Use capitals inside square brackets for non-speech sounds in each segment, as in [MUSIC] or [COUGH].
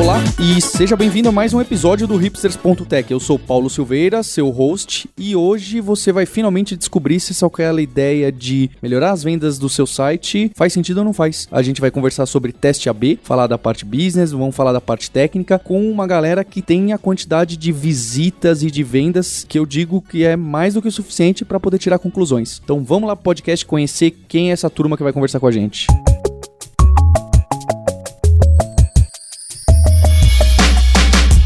Olá e seja bem-vindo a mais um episódio do Hipsters.tech. Eu sou Paulo Silveira, seu host, e hoje você vai finalmente descobrir se aquela ideia de melhorar as vendas do seu site faz sentido ou não faz. A gente vai conversar sobre teste AB, falar da parte business, vamos falar da parte técnica com uma galera que tem a quantidade de visitas e de vendas que eu digo que é mais do que o suficiente para poder tirar conclusões. Então vamos lá pro podcast conhecer quem é essa turma que vai conversar com a gente.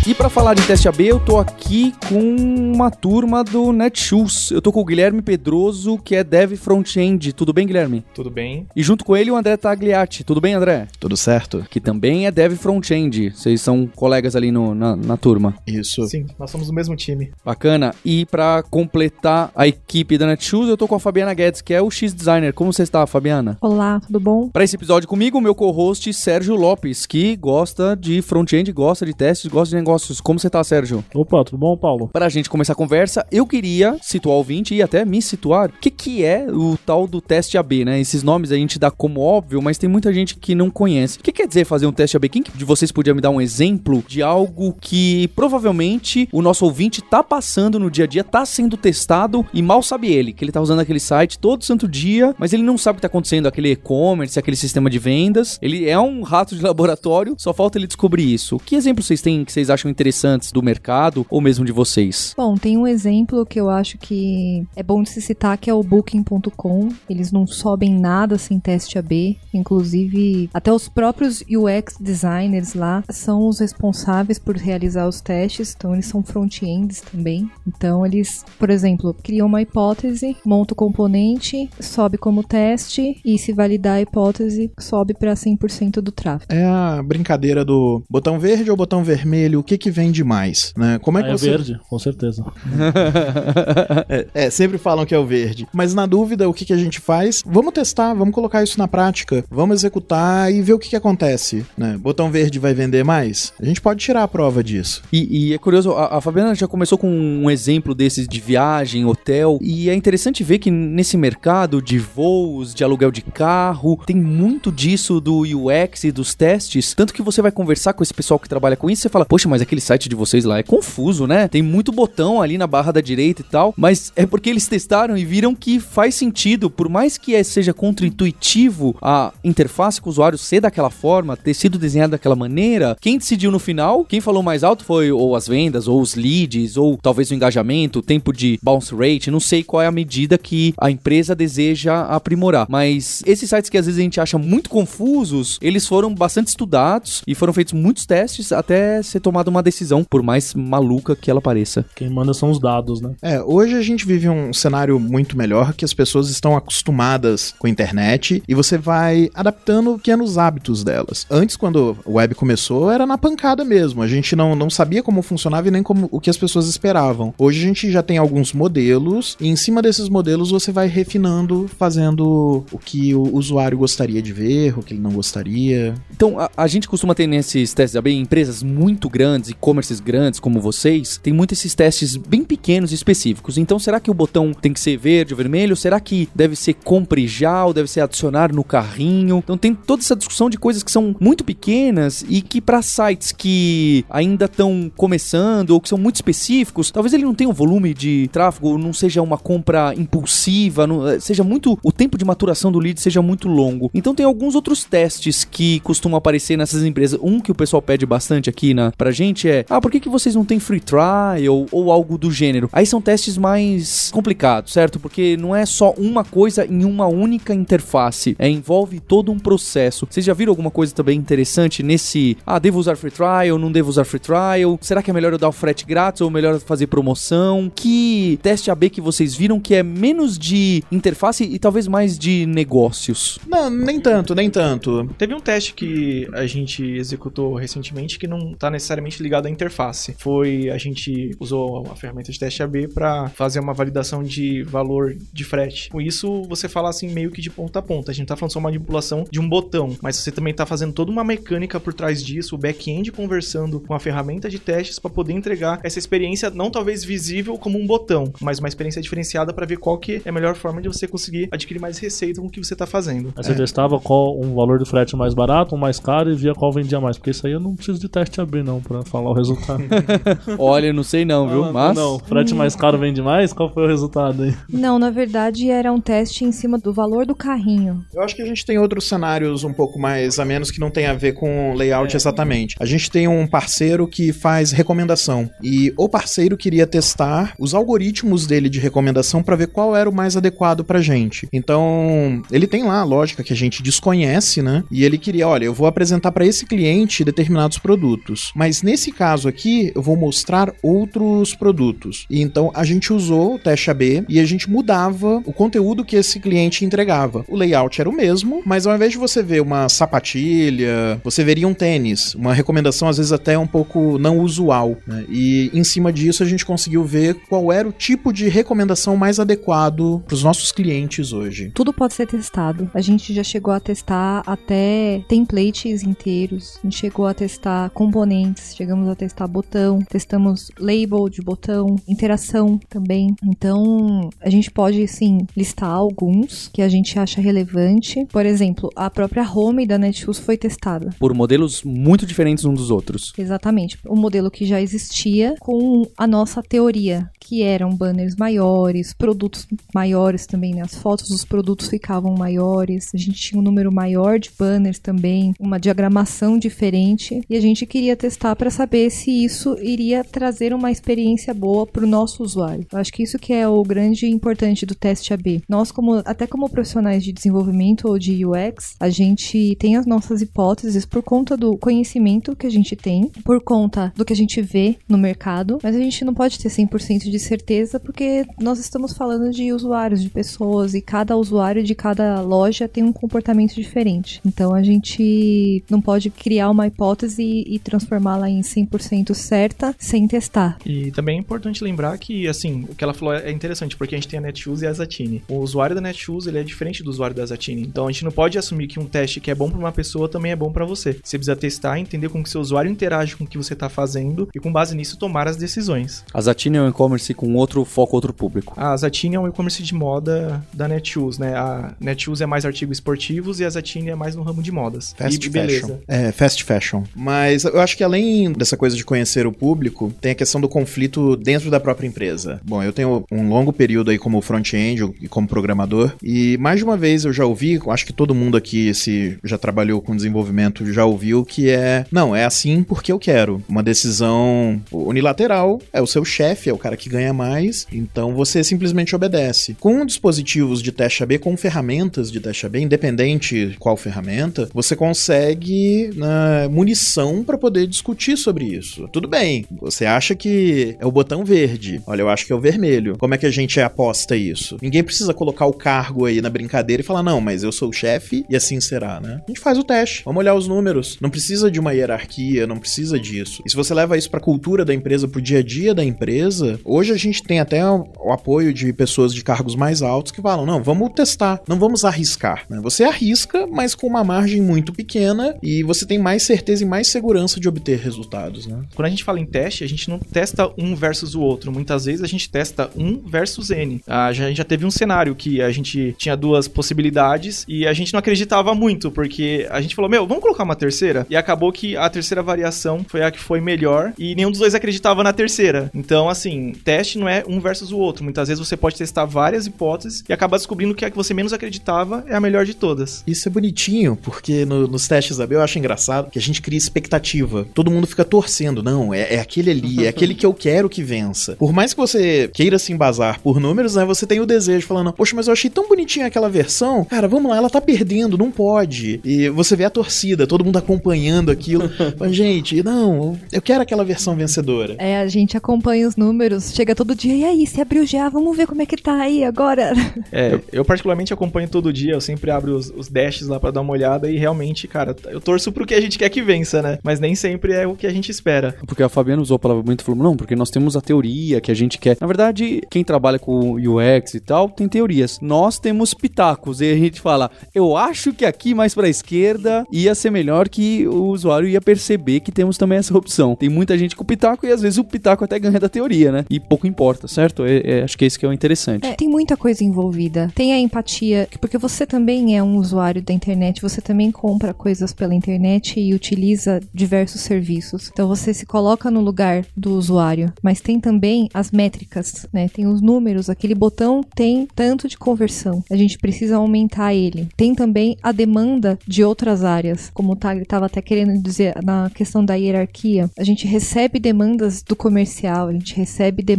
E para falar de teste AB, eu tô aqui com uma turma do Netshoes. Eu tô com o Guilherme Pedroso, que é dev front-end. Tudo bem, Guilherme? Tudo bem. E junto com ele o André Tagliati. Tudo bem, André? Tudo certo? Que também é dev front-end. Vocês são colegas ali no, na, na turma. Isso. Sim, nós somos do mesmo time. Bacana. E para completar a equipe da Netshoes, eu tô com a Fabiana Guedes, que é o X-Designer. Como você está, Fabiana? Olá, tudo bom? Para esse episódio comigo, o meu co-host Sérgio Lopes, que gosta de front-end, gosta de testes, gosta de negócios. Como você tá, Sérgio? Opa, tudo bom, Paulo? Pra gente começar a conversa, eu queria situar o ouvinte e até me situar. O que, que é o tal do teste AB, né? Esses nomes a gente dá como óbvio, mas tem muita gente que não conhece. O que quer dizer fazer um teste AB? Quem de vocês podia me dar um exemplo de algo que provavelmente o nosso ouvinte tá passando no dia a dia, tá sendo testado e mal sabe ele, que ele tá usando aquele site todo santo dia, mas ele não sabe o que tá acontecendo, aquele e-commerce, aquele sistema de vendas. Ele é um rato de [LAUGHS] laboratório, só falta ele descobrir isso. Que exemplos vocês têm que vocês acham interessantes do mercado ou mesmo de vocês? Bom, tem um exemplo que eu acho que é bom de se citar que é o Booking.com. Eles não sobem nada sem teste AB. Inclusive, até os próprios UX designers lá são os responsáveis por realizar os testes. Então, eles são front-ends também. Então, eles, por exemplo, criam uma hipótese, monta o componente, sobe como teste e se validar a hipótese, sobe para 100% do tráfego. É a brincadeira do botão verde ou botão vermelho, o que que vende mais, né? Como é que Ah, é você verde, com certeza. [LAUGHS] é, é, sempre falam que é o verde. Mas na dúvida, o que, que a gente faz? Vamos testar, vamos colocar isso na prática, vamos executar e ver o que, que acontece. Né? Botão verde vai vender mais? A gente pode tirar a prova disso. E, e é curioso, a, a Fabiana já começou com um exemplo desses de viagem, hotel, e é interessante ver que nesse mercado de voos, de aluguel de carro, tem muito disso do UX e dos testes, tanto que você vai conversar com esse pessoal que trabalha com isso, você fala, poxa, mas aquele site de vocês lá é confuso, né? Tem muito botão ali na barra da direita e tal, mas é porque eles testaram e viram que faz sentido, por mais que seja contra-intuitivo a interface com o usuário ser daquela forma, ter sido desenhado daquela maneira, quem decidiu no final, quem falou mais alto foi ou as vendas, ou os leads, ou talvez o engajamento, o tempo de bounce rate, não sei qual é a medida que a empresa deseja aprimorar. Mas esses sites que às vezes a gente acha muito confusos, eles foram bastante estudados e foram feitos muitos testes até ser tomada uma decisão, por mais maluca que ela pareça. Quem manda são os dados, né? É, hoje a gente vive um cenário muito melhor que as pessoas estão acostumadas com a internet e você vai adaptando pequenos hábitos delas. Antes, quando o web começou, era na pancada mesmo. A gente não, não sabia como funcionava e nem como o que as pessoas esperavam. Hoje a gente já tem alguns modelos e em cima desses modelos você vai refinando, fazendo o que o usuário gostaria de ver, o que ele não gostaria. Então, a, a gente costuma ter nesses testes AB empresas muito grandes, e-commerces grandes como vocês, tem muito esses testes bem pequenos e específicos. Então, será que o botão tem que ser verde ou vermelho? Será que deve ser compre já ou deve ser adicionar no carrinho? Então, tem toda essa discussão de coisas que são muito pequenas e que para sites que ainda estão começando ou que são muito específicos, talvez ele não tenha um volume de tráfego, não seja uma compra impulsiva, não, eh, seja muito o tempo de maturação do lead seja muito longo. Então, tem alguns outros testes que costumam aparecer nessas empresas. Um que o pessoal pede bastante aqui na, pra gente é: ah, por que, que vocês não têm free trial ou algo do gênero? Aí são testes mais complicados, certo? Porque não é só uma coisa em uma única interface, é envolve todo um processo. Vocês já viram alguma coisa também interessante nesse: ah, devo usar free trial, não devo usar free trial? Será que é melhor eu dar o frete grátis ou melhor fazer promoção? Que teste AB que vocês viram que é menos de interface e talvez mais de negócios? Não, nem tanto, nem tanto. Teve um teste que a gente executou recentemente que não tá necessariamente diretamente ligado à interface. Foi a gente usou a ferramenta de teste AB para fazer uma validação de valor de frete. Com isso, você fala assim meio que de ponta a ponta. A gente tá falando só manipulação de um botão, mas você também tá fazendo toda uma mecânica por trás disso, o back-end conversando com a ferramenta de testes para poder entregar essa experiência não talvez visível como um botão, mas uma experiência diferenciada para ver qual que é a melhor forma de você conseguir adquirir mais receita com o que você tá fazendo. Aí você testava qual um valor do frete mais barato, um mais caro e via qual vendia mais. Porque isso aí eu não preciso de teste AB não pra falar o resultado. [LAUGHS] Olha, não sei não, viu? Ah, Mas. Não, frete mais caro vende mais? Qual foi o resultado aí? Não, na verdade era um teste em cima do valor do carrinho. Eu acho que a gente tem outros cenários um pouco mais a menos que não tem a ver com layout exatamente. A gente tem um parceiro que faz recomendação e o parceiro queria testar os algoritmos dele de recomendação para ver qual era o mais adequado pra gente. Então, ele tem lá a lógica que a gente desconhece, né? E ele queria, olha, eu vou apresentar para esse cliente determinados produtos, mas nesse caso aqui eu vou mostrar outros produtos. E então a gente usou o teste AB e a gente mudava o conteúdo que esse cliente entregava. O layout era o mesmo, mas ao invés de você ver uma sapatilha, você veria um tênis, uma recomendação às vezes até um pouco não usual. né? E em cima disso a gente conseguiu ver qual era o tipo de recomendação mais adequado para os nossos clientes hoje. Tudo pode ser testado. A gente já chegou a testar até templates inteiros. A gente chegou a testar componentes, chegamos a testar botão, testamos label de botão, interação também. Então, a gente pode sim listar alguns que a gente acha relevante. Por exemplo, a própria home da Netshoes foi testada. Por modelos muito diferentes uns dos outros. Exatamente. O modelo que já existia com a nossa teoria, que eram banners maiores, produtos maiores também, né? As fotos dos produtos ficavam maiores, a gente tinha um número maior de banners também, uma diagramação diferente, e a gente queria testar para saber se isso iria trazer uma experiência boa para o nosso usuário. Eu acho que isso que é o grande importante do teste AB. Nós, como até como profissionais de desenvolvimento ou de UX, a gente tem as nossas hipóteses por conta do conhecimento que a gente tem, por conta do que a gente vê no mercado, mas a gente não pode ter 100% de certeza porque nós estamos falando de usuários, de pessoas, e cada usuário de cada loja tem um comportamento diferente. Então a gente não pode criar uma hipótese e, e transformá-la em 100% certa sem testar. E também é importante lembrar que, assim, o que ela falou é interessante, porque a gente tem a Netshoes e a Zatini. O usuário da Netshoes, ele é diferente do usuário da Zatini. Então a gente não pode assumir que um teste que é bom para uma pessoa também é bom para você. Você precisa testar, entender como que seu usuário interage com o que você está fazendo e com base nisso tomar as decisões. A Zatini é um e-commerce com outro foco, outro público. A Zatini é um e-commerce de moda da Netshoes, né? A Netshoes é mais artigos esportivos e a Zatini é mais no ramo de modas. Fast e beleza. fashion. É, fast fashion. Mas eu acho que além dessa coisa de conhecer o público, tem a questão do conflito dentro da própria empresa. Bom, eu tenho um longo período aí como front-end e como programador, e mais de uma vez eu já ouvi, acho que todo mundo aqui se já trabalhou com desenvolvimento já ouviu que é, não, é assim porque eu quero. Uma decisão unilateral, é o seu chefe, é o cara que ganha mais, então você simplesmente obedece. Com dispositivos de teste AB, com ferramentas de teste AB, independente qual ferramenta, você consegue né, munição para poder discutir sobre isso. Tudo bem, você acha que é o botão verde, olha, eu acho que é o vermelho. Como é que a gente aposta isso? Ninguém precisa colocar o cargo aí na brincadeira e falar, não, mas eu sou o chefe e assim será, né? A gente faz o teste, vamos olhar os números. Não precisa de uma hierarquia, não precisa disso. E se você leva isso pra cultura da empresa, pro dia a dia da empresa, hoje a gente tem até o, o apoio de pessoas de cargos mais altos que falam, não, vamos testar, não vamos arriscar. né? Você arrisca, mas com uma margem muito pequena e você tem mais certeza e mais segurança de obter resultados, né? Quando a gente fala em teste, a gente não testa um versus o outro. Muitas vezes a gente testa um versus N. A gente já teve um cenário que a gente tinha duas possibilidades e a gente não acreditava muito, porque a gente falou, meu, vamos colocar uma terceira? E acabou que a terceira variação foi a que foi melhor e nenhum dos dois acreditava na terceira. Então, assim, teste não é um versus o outro. Muitas vezes você pode testar várias hipóteses e acabar descobrindo que a que você menos acreditava é a melhor de todas. Isso é bonitinho, porque no- nos testes AB eu acho engraçado que a gente cria expectativa. Todo mundo fica torcendo. Não, é, é aquele ali, é aquele que eu quero que vença. Por mais que você queira se embasar por números, né? Você tem o desejo falando, poxa, mas eu achei tão bonitinha aquela versão. Cara, vamos lá, ela tá perdendo, não pode. E você vê a torcida, todo mundo acompanhando aquilo. [LAUGHS] Fala, gente, não, eu quero aquela versão vencedora. É, a gente acompanha os números. chega todo dia, e aí, você abriu já? Vamos ver como é que tá aí agora. É, eu particularmente acompanho todo dia, eu sempre abro os, os dashes lá pra dar uma olhada e realmente, cara, eu torço pro que a gente quer que vença, né? Mas nem sempre é o que a gente espera. Porque a Fabiana usou a palavra muito e falou, não, porque nós temos a teoria que a gente quer. Na verdade, quem trabalha com UX e tal, tem teorias. Nós temos pitacos e a gente fala, eu acho que aqui mais pra esquerda ia ser melhor que o usuário ia perceber que temos também essa opção. Tem muita gente com pitaco e às vezes o pitaco até ganha da teoria, né? E pouco importa, certo? É, é, acho que é isso que é o interessante. É, tem muita coisa envolvida. Tem a empatia, porque você também é um usuário da internet, você também compra coisas pela internet e utiliza diversos serviços. Então você se coloca no lugar do usuário. Mas tem também as métricas, né? Tem os números, aquele botão tem tanto de conversão. A gente precisa aumentar ele. Tem também a demanda de outras áreas, como o Tag estava até querendo dizer na questão da hierarquia. A gente recebe demandas do comercial, a gente recebe demandas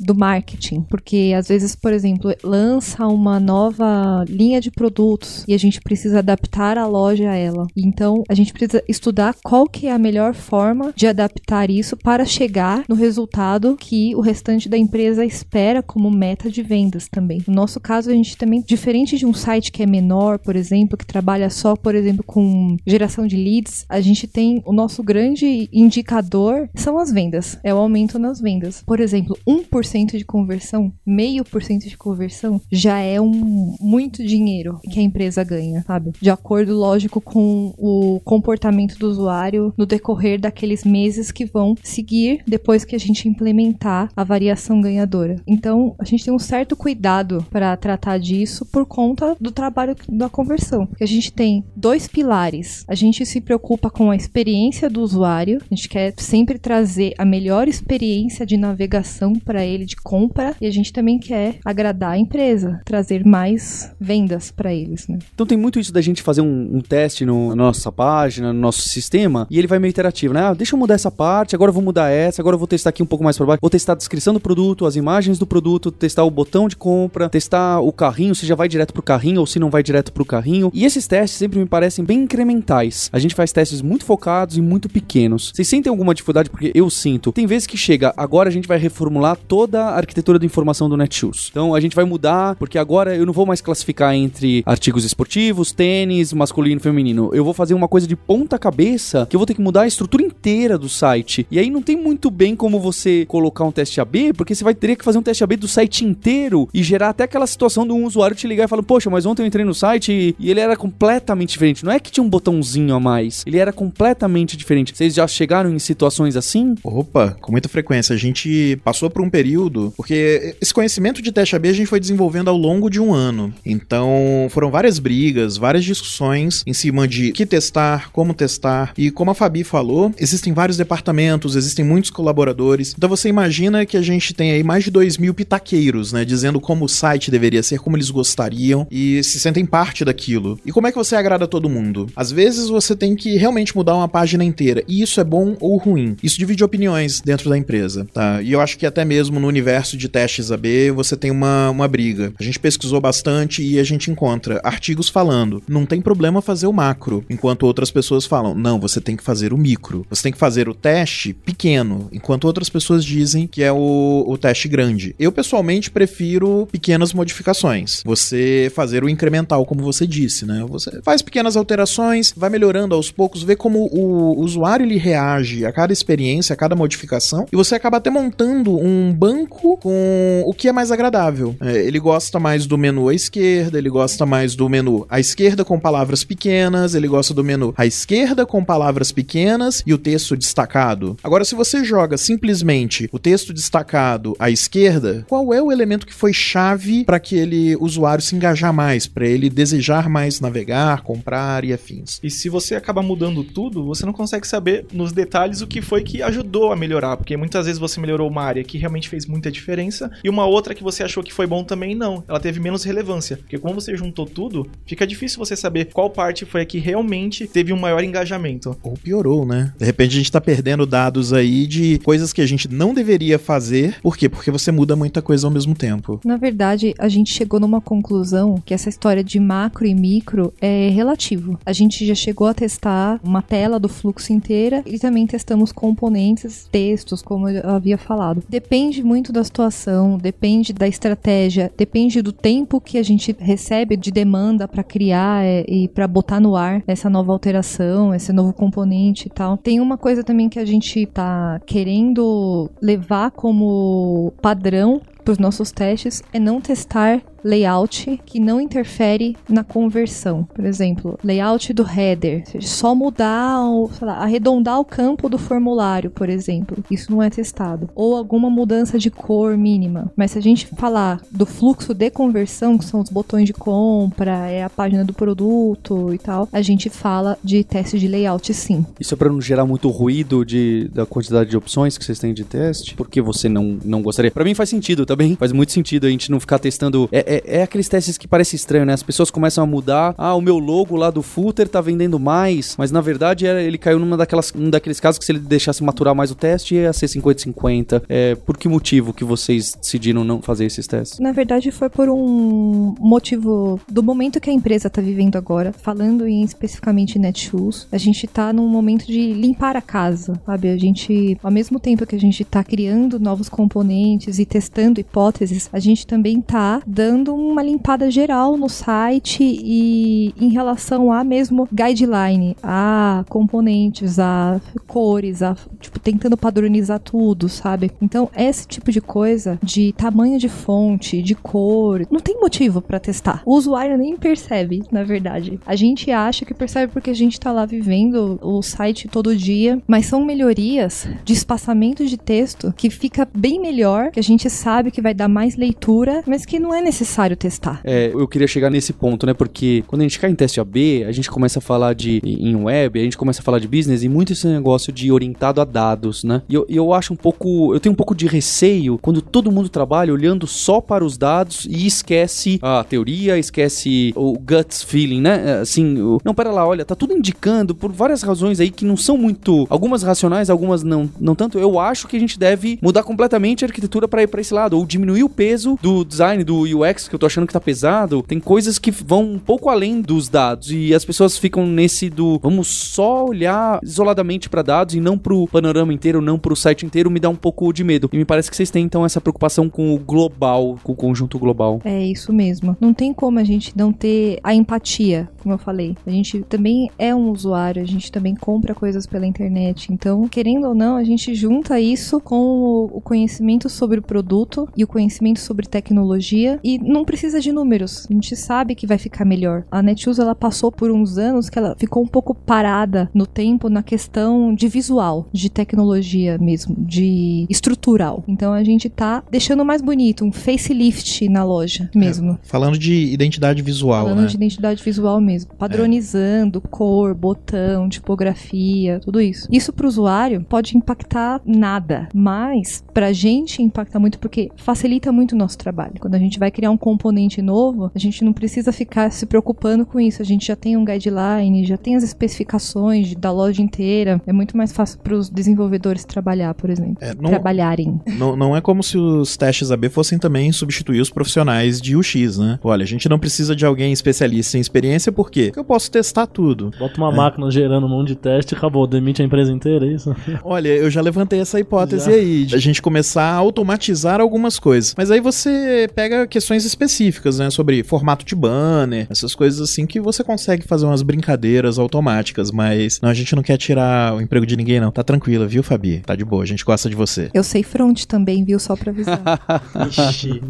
do marketing, porque às vezes, por exemplo, lança uma nova linha de produtos e a gente precisa adaptar a loja a ela. Então, a gente precisa estudar qual que é a melhor forma de adaptar isso para chegar no resultado que o restante da empresa espera como meta de vendas também. No nosso caso, a gente também, diferente de um site que é menor, por exemplo, que trabalha só, por exemplo, com geração de leads, a gente tem o nosso grande indicador são as vendas, é o aumento nas vendas. Por exemplo, 1% de conversão, meio por cento de conversão já é um muito dinheiro que a empresa ganha, sabe? De acordo, lógico, com o comportamento do usuário no decorrer daqueles meses que vão seguir depois que a gente implementar a variação ganhadora. Então, a gente tem um certo cuidado para tratar disso por conta do trabalho da conversão. A gente tem dois pilares. A gente se preocupa com a experiência do usuário, a gente quer sempre trazer a melhor experiência de navegação para ele de compra e a gente também quer agradar a empresa, trazer mais vendas para eles, né? Então tem muito isso da gente fazer um, um teste no, na nossa página, no nosso sistema, e ele vai meio interativo, né? Ah, deixa eu mudar essa parte, agora eu vou mudar essa, agora eu vou testar aqui um pouco mais para baixo. Vou testar a descrição do produto, as imagens do produto, testar o botão de compra, testar o carrinho, se já vai direto pro carrinho ou se não vai direto pro carrinho. E esses testes sempre me parecem bem incrementais. A gente faz testes muito focados e muito pequenos. Vocês sentem alguma dificuldade? Porque eu sinto. Tem vezes que chega, agora a gente vai reformular toda a arquitetura da informação do Netshoes. Então a gente vai mudar, porque agora eu não vou mais classificar entre artigos esportivos, tênis, masculino e feminino. Eu vou fazer uma coisa de ponta cabeça que eu vou ter que mudar a estrutura inteira do site. E aí não tem muito bem como você colocar um teste AB, porque você vai ter que fazer um teste AB do site inteiro e gerar até aquela situação de um usuário te ligar e falar: Poxa, mas ontem eu entrei no site e ele era completamente diferente. Não é que tinha um botãozinho a mais, ele era completamente diferente. Vocês já chegaram em situações assim? Opa, com muita frequência. A gente passou por um período, porque esse conhecimento de teste AB a gente foi desenvolvendo ao longo de um ano. Então, foram várias brigas, várias discussões em cima de que testar, como testar. E como a Fabi falou, existem vários departamentos, existem muitos colaboradores. Então você imagina que a gente tem aí mais de 2 mil pitaqueiros, né? Dizendo como o site deveria ser, como eles gostariam e se sentem parte daquilo. E como é que você agrada todo mundo? Às vezes você tem que realmente mudar uma página inteira. E isso é bom ou ruim. Isso divide opiniões dentro da empresa, tá? E eu acho que até mesmo no universo de testes AB você tem uma, uma briga. A gente pesquisou bastante e a gente encontra artigos falando, não tem problema fazer o macro, enquanto outras pessoas falam, não, você tem que fazer o micro. Você tem que fazer o teste pequeno, enquanto outras pessoas dizem que é o, o teste grande. Eu pessoalmente prefiro pequenas modificações. Você fazer o incremental, como você disse, né? Você faz pequenas alterações, vai melhorando aos poucos, vê como o usuário ele reage a cada experiência, a cada modificação, e você acaba até montando um banco com o que é mais agradável. É, ele gosta mais do menu à esquerda, ele gosta mais do menu à esquerda com palavras pequenas, ele gosta do menu à esquerda com palavras pequenas e o texto destacado. Agora, se você joga simplesmente o texto destacado à esquerda, qual é o elemento que foi chave para aquele usuário se engajar mais, para ele desejar mais navegar, comprar e afins? E se você acaba mudando tudo, você não consegue saber nos detalhes o que foi que ajudou a melhorar, porque muitas vezes você melhorou uma área que realmente fez muita diferença e uma outra que você achou que foi bom também não. Ela teve menos relevância, porque como você juntou tudo, fica difícil você saber qual parte foi a que realmente teve um maior engajamento. Ou piorou, né? De repente a gente tá perdendo dados aí de coisas que a gente não deveria fazer. Por quê? Porque você muda muita coisa ao mesmo tempo. Na verdade, a gente chegou numa conclusão que essa história de macro e micro é relativo. A gente já chegou a testar uma tela do fluxo inteira e também testamos componentes, textos, como eu havia falado. Depende muito da situação, depende da estratégia, depende do tempo que a gente recebe de demanda para criar é, e para botar no ar essa nova alteração, esse novo componente e tal. Tem uma coisa também que a gente tá querendo levar como padrão para os nossos testes é não testar layout que não interfere na conversão. Por exemplo, layout do header, só mudar, o, lá, arredondar o campo do formulário, por exemplo. Isso não é testado. Ou alguma mudança de cor mínima. Mas se a gente falar do fluxo de conversão, que são os botões de compra, é a página do produto e tal, a gente fala de teste de layout sim. Isso é para não gerar muito ruído de, da quantidade de opções que vocês têm de teste? Porque você não, não gostaria? Para mim faz sentido também. Faz muito sentido a gente não ficar testando. É, é, é, aqueles testes que parece estranho, né? As pessoas começam a mudar. Ah, o meu logo lá do footer tá vendendo mais, mas na verdade era, ele caiu numa daquelas, um daqueles casos que se ele deixasse maturar mais o teste ia ser 50-50. É, por que motivo que vocês decidiram não fazer esses testes? Na verdade foi por um motivo do momento que a empresa tá vivendo agora, falando em especificamente Netshoes, a gente tá num momento de limpar a casa, sabe? A gente, ao mesmo tempo que a gente tá criando novos componentes e testando hipóteses, a gente também tá dando uma limpada geral no site e em relação a mesmo guideline, a componentes, a cores, a tipo tentando padronizar tudo, sabe? Então, esse tipo de coisa de tamanho de fonte, de cor, não tem motivo para testar. O usuário nem percebe, na verdade. A gente acha que percebe porque a gente tá lá vivendo o site todo dia, mas são melhorias de espaçamento de texto que fica bem melhor, que a gente sabe que vai dar mais leitura, mas que não é necessário testar. É, eu queria chegar nesse ponto, né? Porque quando a gente cai em teste AB, a gente começa a falar de em web, a gente começa a falar de business e muito esse negócio de orientado a dados, né? E eu, eu acho um pouco, eu tenho um pouco de receio quando todo mundo trabalha olhando só para os dados e esquece a teoria, esquece o guts feeling, né? Assim, o, não, pera lá, olha, tá tudo indicando por várias razões aí que não são muito, algumas racionais, algumas não, não tanto. Eu acho que a gente deve mudar completamente a arquitetura para ir para esse lado ou diminuir o peso do design do UX que eu tô achando que tá pesado. Tem coisas que vão um pouco além dos dados e as pessoas ficam nesse do vamos só olhar isoladamente para dados e não pro panorama inteiro, não pro site inteiro, me dá um pouco de medo. E me parece que vocês têm então essa preocupação com o global, com o conjunto global. É isso mesmo. Não tem como a gente não ter a empatia, como eu falei. A gente também é um usuário, a gente também compra coisas pela internet. Então, querendo ou não, a gente junta isso com o conhecimento sobre o produto e o conhecimento sobre tecnologia e não precisa de números. A gente sabe que vai ficar melhor. A Netshoes ela passou por uns anos que ela ficou um pouco parada no tempo na questão de visual, de tecnologia mesmo, de estrutural. Então a gente tá deixando mais bonito, um facelift na loja mesmo. É, falando de identidade visual, falando né? de identidade visual mesmo, padronizando é. cor, botão, tipografia, tudo isso. Isso para o usuário pode impactar nada, mas pra gente impacta muito porque facilita muito o nosso trabalho. Quando a gente vai criar um componente novo, a gente não precisa ficar se preocupando com isso. A gente já tem um guideline, já tem as especificações da loja inteira. É muito mais fácil para os desenvolvedores trabalhar, por exemplo. É, não, Trabalharem. Não, não é como se os testes AB fossem também substituir os profissionais de UX, né? Olha, a gente não precisa de alguém especialista em experiência, por quê? Porque eu posso testar tudo. Bota uma é. máquina gerando um monte de teste e acabou, demite a empresa inteira, é isso? [LAUGHS] Olha, eu já levantei essa hipótese já. aí, de a gente começar a automatizar algumas coisas. Mas aí você pega questões específicas, né? Sobre formato de banner, essas coisas assim que você consegue fazer umas brincadeiras automáticas, mas não, a gente não quer tirar o emprego de ninguém, não. Tá tranquila, viu, Fabi? Tá de boa, a gente gosta de você. Eu sei front também, viu? Só pra avisar. [LAUGHS] Ixi.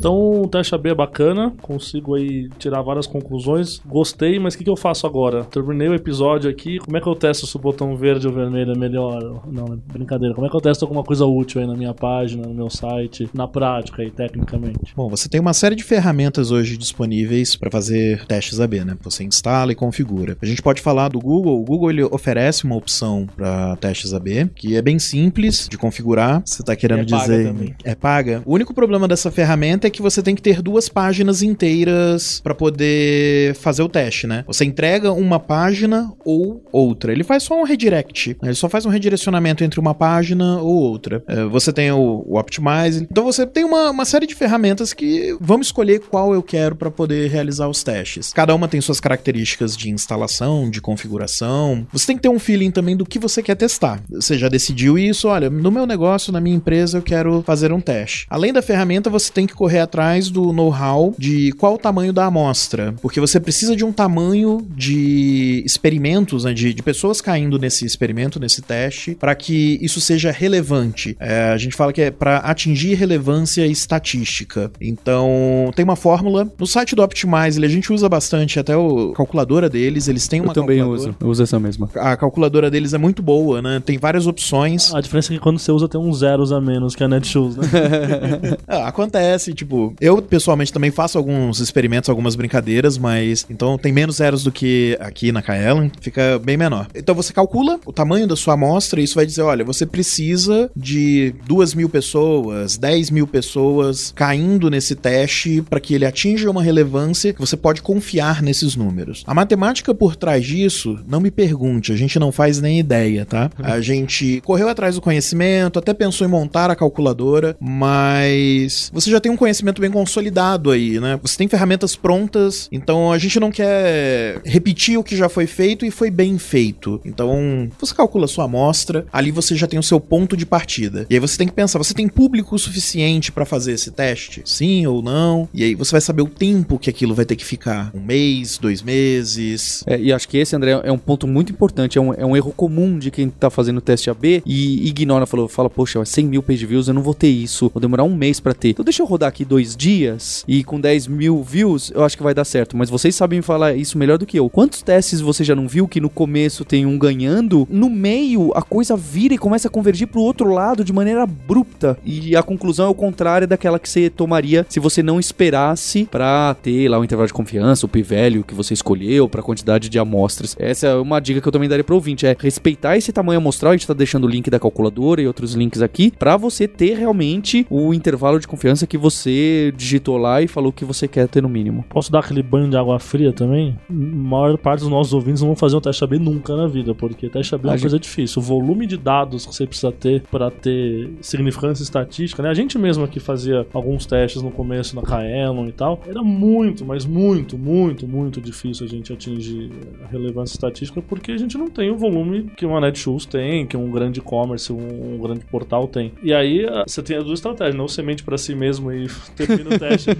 Então o teste AB é bacana, consigo aí tirar várias conclusões. Gostei, mas o que, que eu faço agora? Terminei o episódio aqui, como é que eu testo se o botão verde ou vermelho é melhor? Não, brincadeira. Como é que eu testo alguma coisa útil aí na minha página, no meu site, na prática aí, tecnicamente? Bom, você tem uma série de ferramentas hoje disponíveis para fazer testes AB, né? Você instala e configura. A gente pode falar do Google. O Google ele oferece uma opção para testes AB, que é bem simples de configurar. Você está querendo é dizer. Paga também. É paga. O único problema dessa ferramenta é é que você tem que ter duas páginas inteiras para poder fazer o teste, né? Você entrega uma página ou outra. Ele faz só um redirect, né? ele só faz um redirecionamento entre uma página ou outra. É, você tem o, o Optimize. Então você tem uma, uma série de ferramentas que vamos escolher qual eu quero para poder realizar os testes. Cada uma tem suas características de instalação, de configuração. Você tem que ter um feeling também do que você quer testar. Você já decidiu isso? Olha, no meu negócio, na minha empresa, eu quero fazer um teste. Além da ferramenta, você tem que correr atrás do know-how de qual o tamanho da amostra, porque você precisa de um tamanho de experimentos, né, de, de pessoas caindo nesse experimento, nesse teste, para que isso seja relevante. É, a gente fala que é para atingir relevância estatística. Então, tem uma fórmula. No site do Optimize, a gente usa bastante até a calculadora deles, eles têm uma Eu também uso. Eu uso essa mesma. A calculadora deles é muito boa, né? Tem várias opções. A diferença é que quando você usa tem uns zeros a menos que a Netshoes, né? [LAUGHS] Ah, acontece, tipo, eu pessoalmente também faço alguns experimentos, algumas brincadeiras, mas então tem menos zeros do que aqui na Kaelin, fica bem menor. Então você calcula o tamanho da sua amostra e isso vai dizer, olha, você precisa de duas mil pessoas, 10 mil pessoas caindo nesse teste para que ele atinja uma relevância que você pode confiar nesses números. A matemática por trás disso, não me pergunte, a gente não faz nem ideia, tá? A [LAUGHS] gente correu atrás do conhecimento, até pensou em montar a calculadora, mas você já tem um conhecimento bem consolidado aí, né? Você tem ferramentas prontas, então a gente não quer repetir o que já foi feito e foi bem feito. Então, você calcula a sua amostra, ali você já tem o seu ponto de partida. E aí você tem que pensar, você tem público suficiente para fazer esse teste? Sim ou não? E aí você vai saber o tempo que aquilo vai ter que ficar. Um mês, dois meses. É, e acho que esse, André, é um ponto muito importante. É um, é um erro comum de quem tá fazendo o teste AB e ignora, falou, fala, poxa, 100 mil page views, eu não vou ter isso. Vou demorar um mês pra ter. Então deixa eu rodar aqui dois dias e com 10 mil views eu acho que vai dar certo. Mas vocês sabem falar isso melhor do que eu. Quantos testes você já não viu que no começo tem um ganhando? No meio a coisa vira e começa a convergir pro outro lado de maneira abrupta. E a conclusão é o contrário daquela que você tomaria se você não esperasse pra ter lá o intervalo de confiança, o p-value que você escolheu, pra quantidade de amostras. Essa é uma dica que eu também daria pro ouvinte, é respeitar esse tamanho amostral, a gente tá deixando o link da calculadora e outros links aqui, pra você ter realmente o intervalo de confiança que você digitou lá e falou que você quer ter no mínimo. Posso dar aquele banho de água fria também? A maior parte dos nossos ouvintes não vão fazer um teste AB nunca na vida, porque teste AB é uma gente- coisa difícil. O volume de dados que você precisa ter para ter significância estatística, né? A gente mesmo aqui fazia alguns testes no começo na Kaelon e tal. Era muito, mas muito, muito, muito difícil a gente atingir a relevância estatística porque a gente não tem o volume que uma Netshoes tem, que um grande e-commerce, um, um grande portal tem. E aí ah, você tem as duas estratégias, não você mente pra si mesmo e [LAUGHS] termina o teste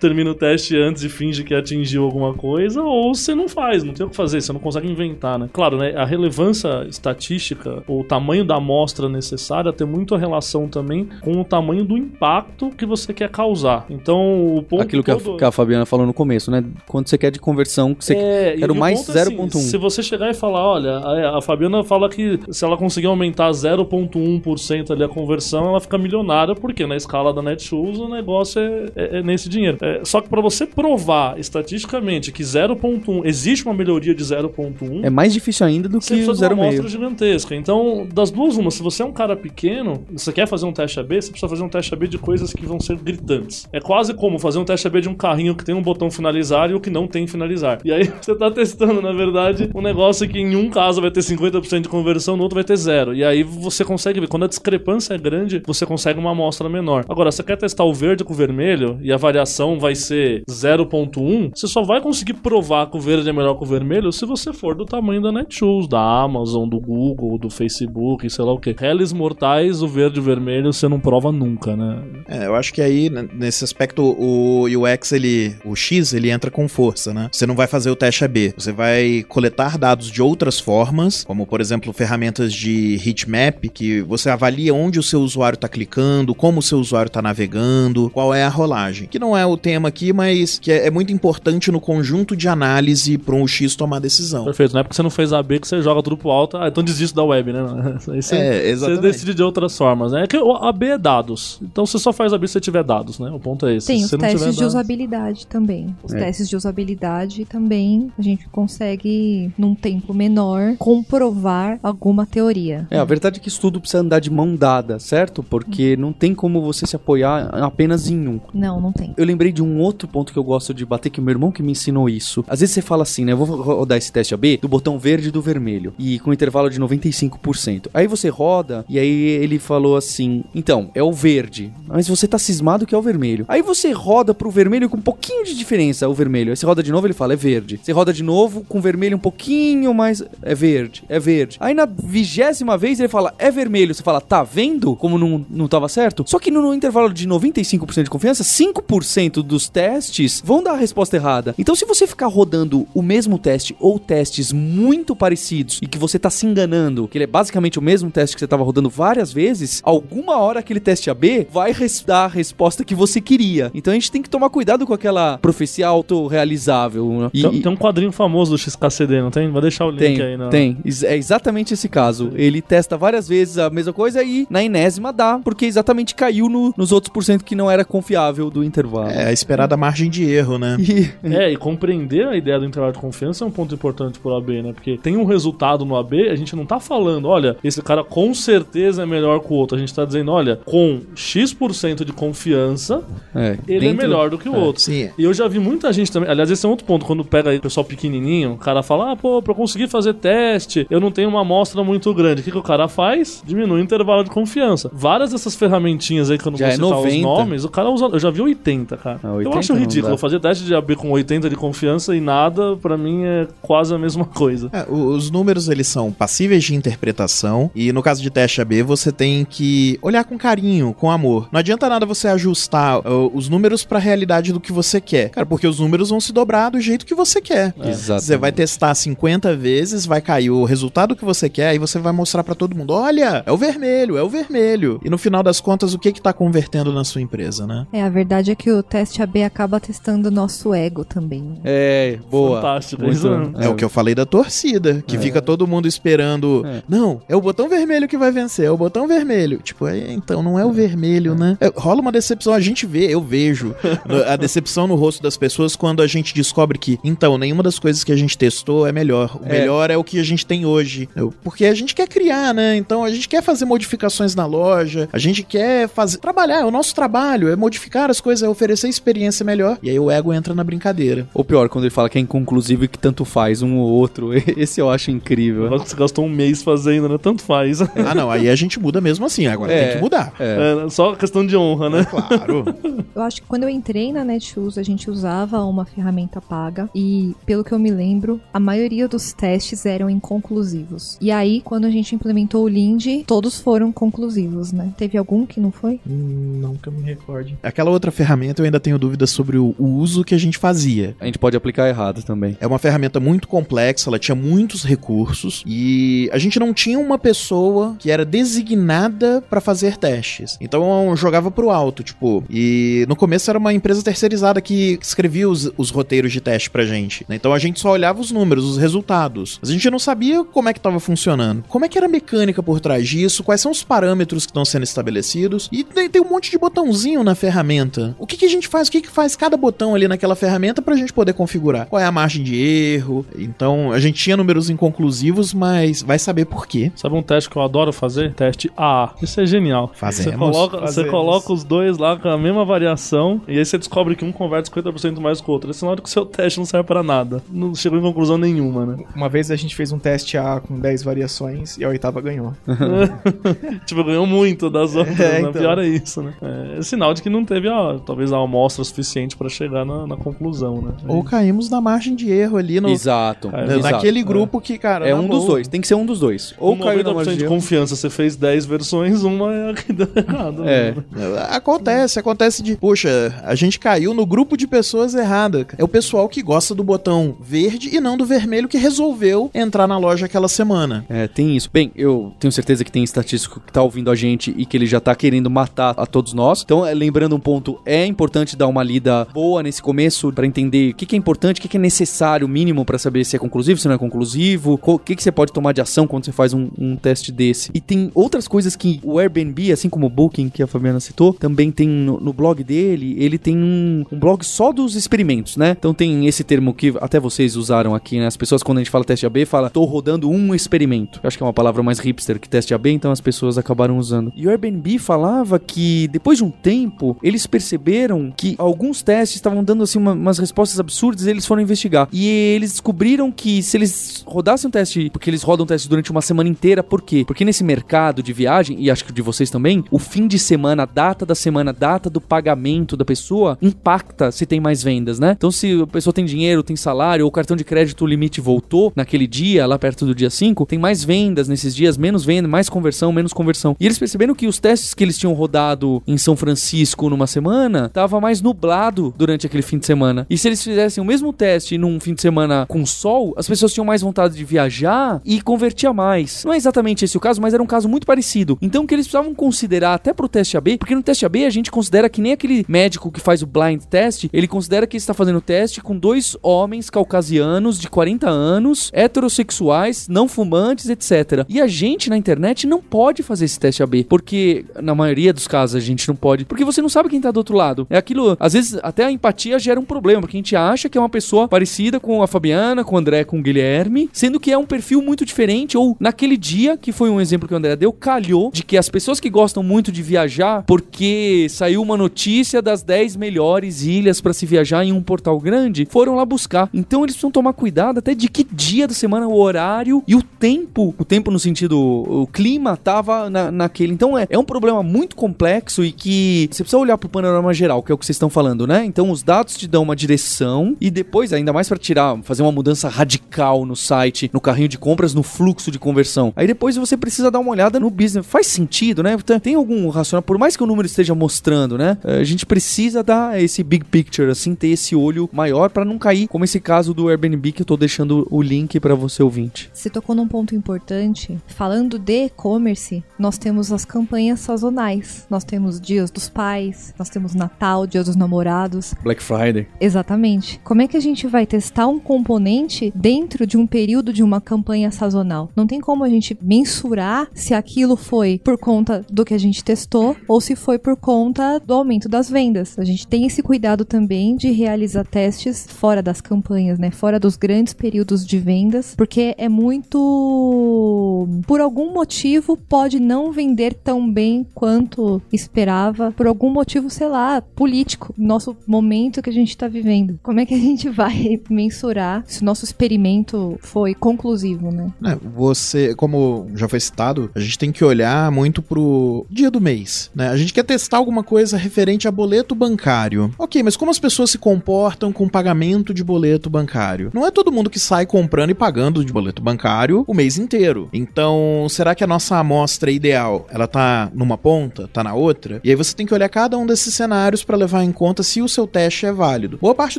termina o teste antes e finge que atingiu alguma coisa, ou você não faz, não tem o que fazer, você não consegue inventar, né? Claro, né? A relevância estatística, o tamanho da amostra necessária tem muito a relação também com o tamanho do impacto que você quer causar. Então, o ponto Aquilo que a, todo... que a Fabiana falou no começo, né? Quanto você quer de conversão, que você É, quero e o mais ponto é assim, 0.1. se você chegar e falar, olha, a, a Fabiana fala que se ela conseguir aumentar 0.1% ali a conversão, ela fica milionária, porque na escala da Netshoes o negócio é, é- é nesse dinheiro. É, só que para você provar estatisticamente que 0.1 existe uma melhoria de 0.1, É mais difícil ainda do que o precisa de uma amostra 0,5. gigantesca. Então, das duas, uma, se você é um cara pequeno, você quer fazer um teste AB, você precisa fazer um teste AB de coisas que vão ser gritantes. É quase como fazer um teste AB de um carrinho que tem um botão finalizar e o que não tem finalizar. E aí [LAUGHS] você tá testando, na verdade, um negócio que em um caso vai ter 50% de conversão, no outro vai ter zero. E aí você consegue ver, quando a discrepância é grande, você consegue uma amostra menor. Agora, você quer testar o verde com vermelho e a variação vai ser 0.1, você só vai conseguir provar que o verde é melhor que o vermelho se você for do tamanho da Netshoes, da Amazon, do Google, do Facebook, sei lá o que. Réis mortais, o verde e o vermelho, você não prova nunca, né? É, eu acho que aí, né, nesse aspecto, o UX, ele, o X, ele entra com força, né? Você não vai fazer o teste AB, você vai coletar dados de outras formas, como, por exemplo, ferramentas de heatmap, que você avalia onde o seu usuário está clicando, como o seu usuário está navegando, qual é a rolagem. Que não é o tema aqui, mas que é, é muito importante no conjunto de análise para um X tomar decisão. Perfeito, não é porque você não fez AB que você joga tudo pro alto, ah, então desiste da web, né? [LAUGHS] Aí você, É, você exatamente. decide de outras formas, né? É que o AB é dados, então você só faz AB se você tiver dados, né? O ponto é esse. Tem se os você não tiver testes de dados- usabilidade também. Os É. testes de usabilidade também a gente consegue, num tempo menor, comprovar alguma teoria. É, a verdade é que estudo precisa andar de mão dada, certo? Porque não tem como você se apoiar apenas em pouquinho. Não, não tem. Eu lembrei de um outro ponto que eu gosto de bater, que o meu irmão que me ensinou isso. Às vezes você fala assim, né? Eu vou rodar esse teste AB do botão verde e do vermelho. E com intervalo de 95%. Aí você roda, e aí ele falou assim: então, é o verde. Mas você tá cismado que é o vermelho. Aí você roda pro vermelho com um pouquinho de diferença, o vermelho. Aí você roda de novo, ele fala: é verde. Você roda de novo com vermelho um pouquinho mais. É verde, é verde. Aí na vigésima vez ele fala: é vermelho. Você fala: tá vendo como não, não tava certo? Só que no, no intervalo de 95% de confiança, 5% dos testes vão dar a resposta errada. Então, se você ficar rodando o mesmo teste ou testes muito parecidos e que você tá se enganando, que ele é basicamente o mesmo teste que você tava rodando várias vezes, alguma hora aquele teste AB vai dar a resposta que você queria. Então a gente tem que tomar cuidado com aquela profecia autorrealizável. Né? E- Tem, tem um quadrinho famoso do XKCD, não tem? Vou deixar o link tem, aí. Na... tem. É exatamente esse caso. Ele testa várias vezes a mesma coisa e na enésima dá, porque exatamente caiu no- nos outros por cento que não era confiável do intervalo. É a esperada margem de erro, né? [LAUGHS] E- É, e compreender a ideia do intervalo de confiança é um ponto importante pro AB, né? Porque tem um resultado no AB, a gente não tá falando, olha, esse cara com certeza é melhor que o outro. A gente tá dizendo, olha, com X% de confiança, é, ele é dentro- melhor do que o outro. Sim. E eu já vi muita gente também. Aliás, esse é um outro ponto. Quando pega aí o pessoal pequenininho, o cara fala: Ah, pô, pra eu conseguir fazer teste, eu não tenho uma amostra muito grande. O que, que o cara faz? Diminui o intervalo de confiança. Várias dessas ferramentinhas aí que eu não Já vou é citar 90. os nomes, o cara usa. Eu já vi 80, cara. Ah, eu 80 acho não ridículo. Fazer teste de AB com 80 de confiança e nada, pra mim, é quase a mesma coisa. É, os números eles são passíveis de interpretação e no caso de teste AB você tem que olhar com carinho, com amor. Não adianta nada você ajustar uh, os números pra realidade do que você quer, cara, porque os números vão se dobrar do jeito que você quer. Exatamente. Você vai testar 50 vezes, vai cair o resultado que você quer, aí você vai mostrar pra todo mundo: olha, é o vermelho, é o vermelho. E no final das contas, o que que tá convertendo na sua empresa, né? É, a verdade é que o teste AB acaba testando o nosso ego também. né? É, boa. Fantástico, Muito-. É, o que eu falei da torcida, que fica todo mundo esperando. É. Não, é o botão vermelho que vai vencer, é o botão vermelho. Tipo, é, então não é o vermelho, né? É, rola uma decepção, a gente vê, eu vejo [LAUGHS] a decepção no rosto das pessoas quando a gente descobre que, então, nenhuma das coisas que a gente testou é melhor. O É. melhor é o que a gente tem hoje. Eu- Porque a gente quer criar, né? Então a gente quer fazer modificações na loja, a gente quer fazer. Trabalhar, é o nosso trabalho, é modificar as coisas, é oferecer experiência melhor. E aí o ego entra na brincadeira. Ou pior, quando ele fala que é inconclusivo e que tanto faz um ou outro. [LAUGHS] Esse eu acho incrível. Que você gastou um mês fazendo, né? Tanto faz. [LAUGHS] Ah, não, aí a gente muda mesmo assim, agora É. tem que mudar. É. É, só questão de honra, né? Claro. [LAUGHS] Eu acho que quando eu entrei na Netshoes, a gente usava uma ferramenta paga e, pelo que eu me lembro, a maioria dos testes eram inconclusivos. E aí, quando a gente implementou o Lind, todos foram conclusivos, né? Teve algum que não foi? Hum, Não que eu me recorde. Aquela outra ferramenta eu ainda tenho dúvidas sobre o, o uso que a gente fazia. A gente pode aplicar errado também. É uma ferramenta muito complexa, ela tinha muitos recursos e a gente não tinha uma pessoa que era designada pra fazer testes. Então eu jogava pro alto, tipo, e no começo era uma empresa terceirizada que escrevia os, os roteiros de teste pra gente. né? Então a gente só olhava os números, os resultados. Mas a gente não sabia como é que tava funcionando. Como é que era a mecânica por trás disso, quais são os parâmetros que estão sendo estabelecidos. E tem, tem um monte de botãozinho na ferramenta. O que, que a gente faz? O que, que faz cada botão ali naquela ferramenta pra gente poder configurar? Qual é a margem de erro? Então, a gente tinha números inconclusivos, mas vai saber por quê. Sabe um teste que eu adoro fazer? Teste AA. Isso é genial. Fazemos. Você coloca, você Fazemos. coloca os dois lá com a mesma variação e aí você descobre que um converte 50% mais que o outro. É sinal de que o seu teste não serve pra nada. Não chegou em conclusão nenhuma, né? Uma vez a gente fez um teste A com 10 variações e a oitava ganhou. [LAUGHS] tipo, ganhou muito das [LAUGHS] outras, É, né? então. Pior é isso, né? É, é sinal de que não teve, ó, talvez, a amostra suficiente pra chegar na, na conclusão, né? Ou caímos na margem de erro ali no, Exato. É, na- exato. naquele grupo que, cara. É um dos dois. Tem que ser um dos dois. Ou Com caiu na 90% de confiança, você fez 10 versões, uma é a que deu errado. É. né? Acontece, acontece de, poxa, a gente caiu no grupo de pessoas errada. É o pessoal que gosta do botão verde e não do vermelho que resolveu entrar na loja aquela semana. É, tem isso. Bem, eu tenho certeza que tem estatístico que tá ouvindo a gente e que ele já tá querendo matar a todos nós. Então, é, lembrando um ponto, é importante dar uma lida boa nesse começo pra entender o que, que é importante, o que, que é necessário, mínimo pra saber se é conclusivo, se não é conclusivo, co- o que, que você pode tomar de ação quando você faz um, um teste desse. E tem outras coisas que o Airbnb, assim como o Booking, que a Fabiana citou, também tem no, no blog dele, ele tem um, um blog só dos experimentos, né? Então tem esse termo que até vocês usaram aqui, né? As pessoas, quando a gente fala teste AB, fala, tô rodando um experimento. Eu acho que é uma palavra mais hipster que teste AB, então as pessoas acabaram usando. E o Airbnb falava que depois de um tempo, tempo, eles perceberam que alguns testes estavam dando assim uma- umas respostas absurdas e eles foram investigar. E eles descobriram que se eles rodassem um teste, porque eles rodam testes durante uma semana inteira, por quê? Porque nesse mercado de viagem, e acho que de vocês também, o fim de semana, a data da semana, a data do pagamento da pessoa impacta se tem mais vendas, né? Então se a pessoa tem dinheiro, tem salário, ou o cartão de crédito o limite voltou naquele dia, lá perto do dia 5, tem mais vendas nesses dias, menos venda, mais conversão, menos conversão. E eles perceberam que os testes que eles tinham rodado em São Francisco numa semana, tava mais nublado durante aquele fim de semana. E se eles fizessem o mesmo teste num fim de semana com sol, as pessoas tinham mais vontade de viajar e convertia mais. Não é exatamente esse o caso, mas era um caso muito parecido. Então o que eles precisavam considerar até pro teste AB, porque no teste AB a gente considera que nem aquele médico que faz o blind test, ele considera que está fazendo o teste com dois homens caucasianos de 40 anos, heterossexuais, não fumantes, etc. E a gente na internet não pode fazer esse teste AB, porque na maioria dos casos a gente não pode, porque você não sabe quem tá do outro lado. É aquilo, às vezes até a empatia gera um problema, porque a gente acha que é uma pessoa parecida com a Fabiana, com o André, com o Guilherme, sendo que é um perfil muito diferente, ou naquele dia, que foi um exemplo que o André deu, calhou de que as pessoas que gostam muito de viajar, porque saiu uma notícia das 10 melhores ilhas para se viajar em um portal grande, foram lá buscar. Então eles precisam tomar cuidado até de que dia da semana, o horário e o tempo, o tempo no sentido, o clima tava na, naquele. Então é, é um problema muito complexo e que você precisa olhar pro panorama geral, que é o que vocês estão falando, né? Então os dados te dão uma direção e depois, ainda mais para tirar, fazer uma mudança radical no site, no carrinho de compras, no fluxo de conversão. Aí depois você precisa dar uma olhada no business. Faz sentido, né? Tem- algum racional, por mais que o número esteja mostrando, né? A gente precisa dar esse big picture, assim, ter esse olho maior para não cair, como esse caso do Airbnb que eu tô deixando o link para você ouvinte. Você tocou num ponto importante. Falando de e-commerce, nós temos as campanhas sazonais. Nós temos Dias dos Pais, nós temos Natal, Dia dos Namorados. Black Friday. Exatamente. Como é que a gente vai testar um componente dentro de um período de uma campanha sazonal? Não tem como a gente mensurar se aquilo foi por conta do que a gente testou ou se foi por conta do aumento das vendas. A gente tem esse cuidado também de realizar testes fora das campanhas, né? Fora dos grandes períodos de vendas, porque é muito por algum motivo pode não vender tão bem quanto esperava, por algum motivo, sei lá, político, nosso momento que a gente tá vivendo. Como é que a gente vai [LAUGHS] mensurar se o nosso experimento foi conclusivo, né? É, você, como já foi citado, a gente tem que olhar muito pro dia do mês, né? A gente quer testar alguma coisa referente a boleto bancário. Ok, mas como as pessoas se comportam com pagamento de boleto bancário? Não é todo mundo que sai comprando e pagando de boleto bancário o mês inteiro. Então, será que a nossa amostra ideal, ela tá numa ponta, tá na outra? E aí você tem que olhar cada um desses cenários para levar em conta se o seu teste é válido. Boa parte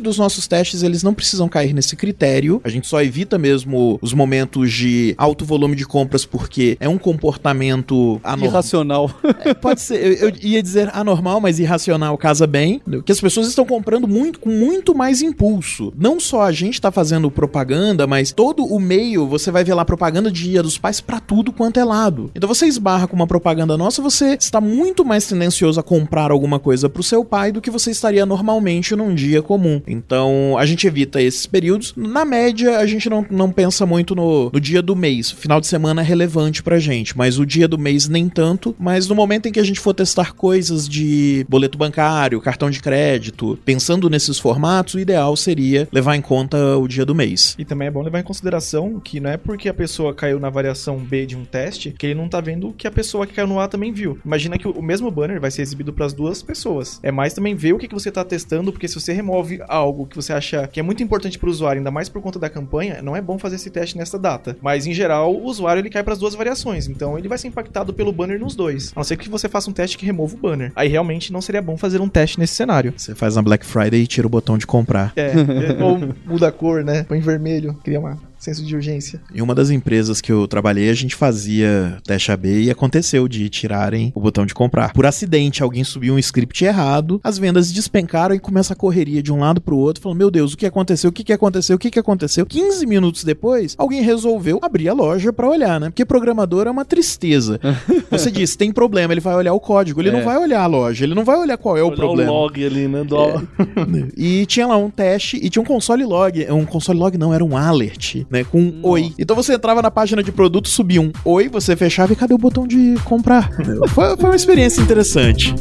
dos nossos testes, eles não precisam cair nesse critério. A gente só evita mesmo os momentos de alto volume de compras porque é um comportamento anormal. Irracional. É, pode ser, eu, eu ia dizer anormal, mas irracional casa bem. Que as pessoas estão comprando muito com muito mais impulso. Não só a gente tá fazendo propaganda, mas todo o meio você vai ver lá propaganda de Dia dos Pais pra tudo quanto é lado. Então você esbarra com uma propaganda nossa, você está muito mais tendencioso a comprar alguma coisa pro seu pai do que você estaria normalmente num dia comum. Então a gente evita esses períodos. Na média, a gente não, não pensa muito no, no dia do mês. Final de semana é relevante pra gente, mas o dia do mês nem tanto. Mas no momento em que a gente for testar coisas de boleto bancário, cartão de crédito, pensando nesses formatos, o ideal seria levar em conta o dia do mês. E também é bom levar em consideração que não é porque a pessoa caiu na variação B de um teste que ele não tá vendo o que a pessoa que caiu no A também viu. Imagina que o mesmo banner vai ser exibido para as duas pessoas. É mais também ver o que, que você tá testando, porque se você remove algo que você acha que é muito importante para o usuário, ainda mais por conta da campanha, não é bom fazer esse teste nessa data. Mas em geral, o usuário ele cai para as duas variações, então ele vai ser impactado pelo banner nos dois. A não ser que você faça um teste que remova o banner. Aí realmente não seria bom fazer um teste nesse cenário. Você faz na Black Friday e tira o botão de comprar. É, é, ou muda a cor, né? Põe vermelho, cria uma senso de urgência. Em uma das empresas que eu trabalhei, a gente fazia teste AB e aconteceu de tirarem o botão de comprar. Por acidente, alguém subiu um script errado, as vendas despencaram e começa a correria de um lado pro outro, falando: Meu Deus, o que aconteceu? O que, que aconteceu? O que, que aconteceu? 15 minutos depois, alguém resolveu abrir a loja pra olhar, né? Porque programador é uma tristeza. [LAUGHS] Você diz, tem problema, ele vai olhar o código, ele É. não vai olhar a loja, ele não vai olhar qual é o Olhar problema. o log ali, né? Do... [LAUGHS] E tinha lá um teste e tinha um console log. Um console log não, era um alert, né? Com um oi. Então você entrava na página de produto, subia um oi, você fechava e cadê o botão de comprar? foi, foi uma experiência interessante.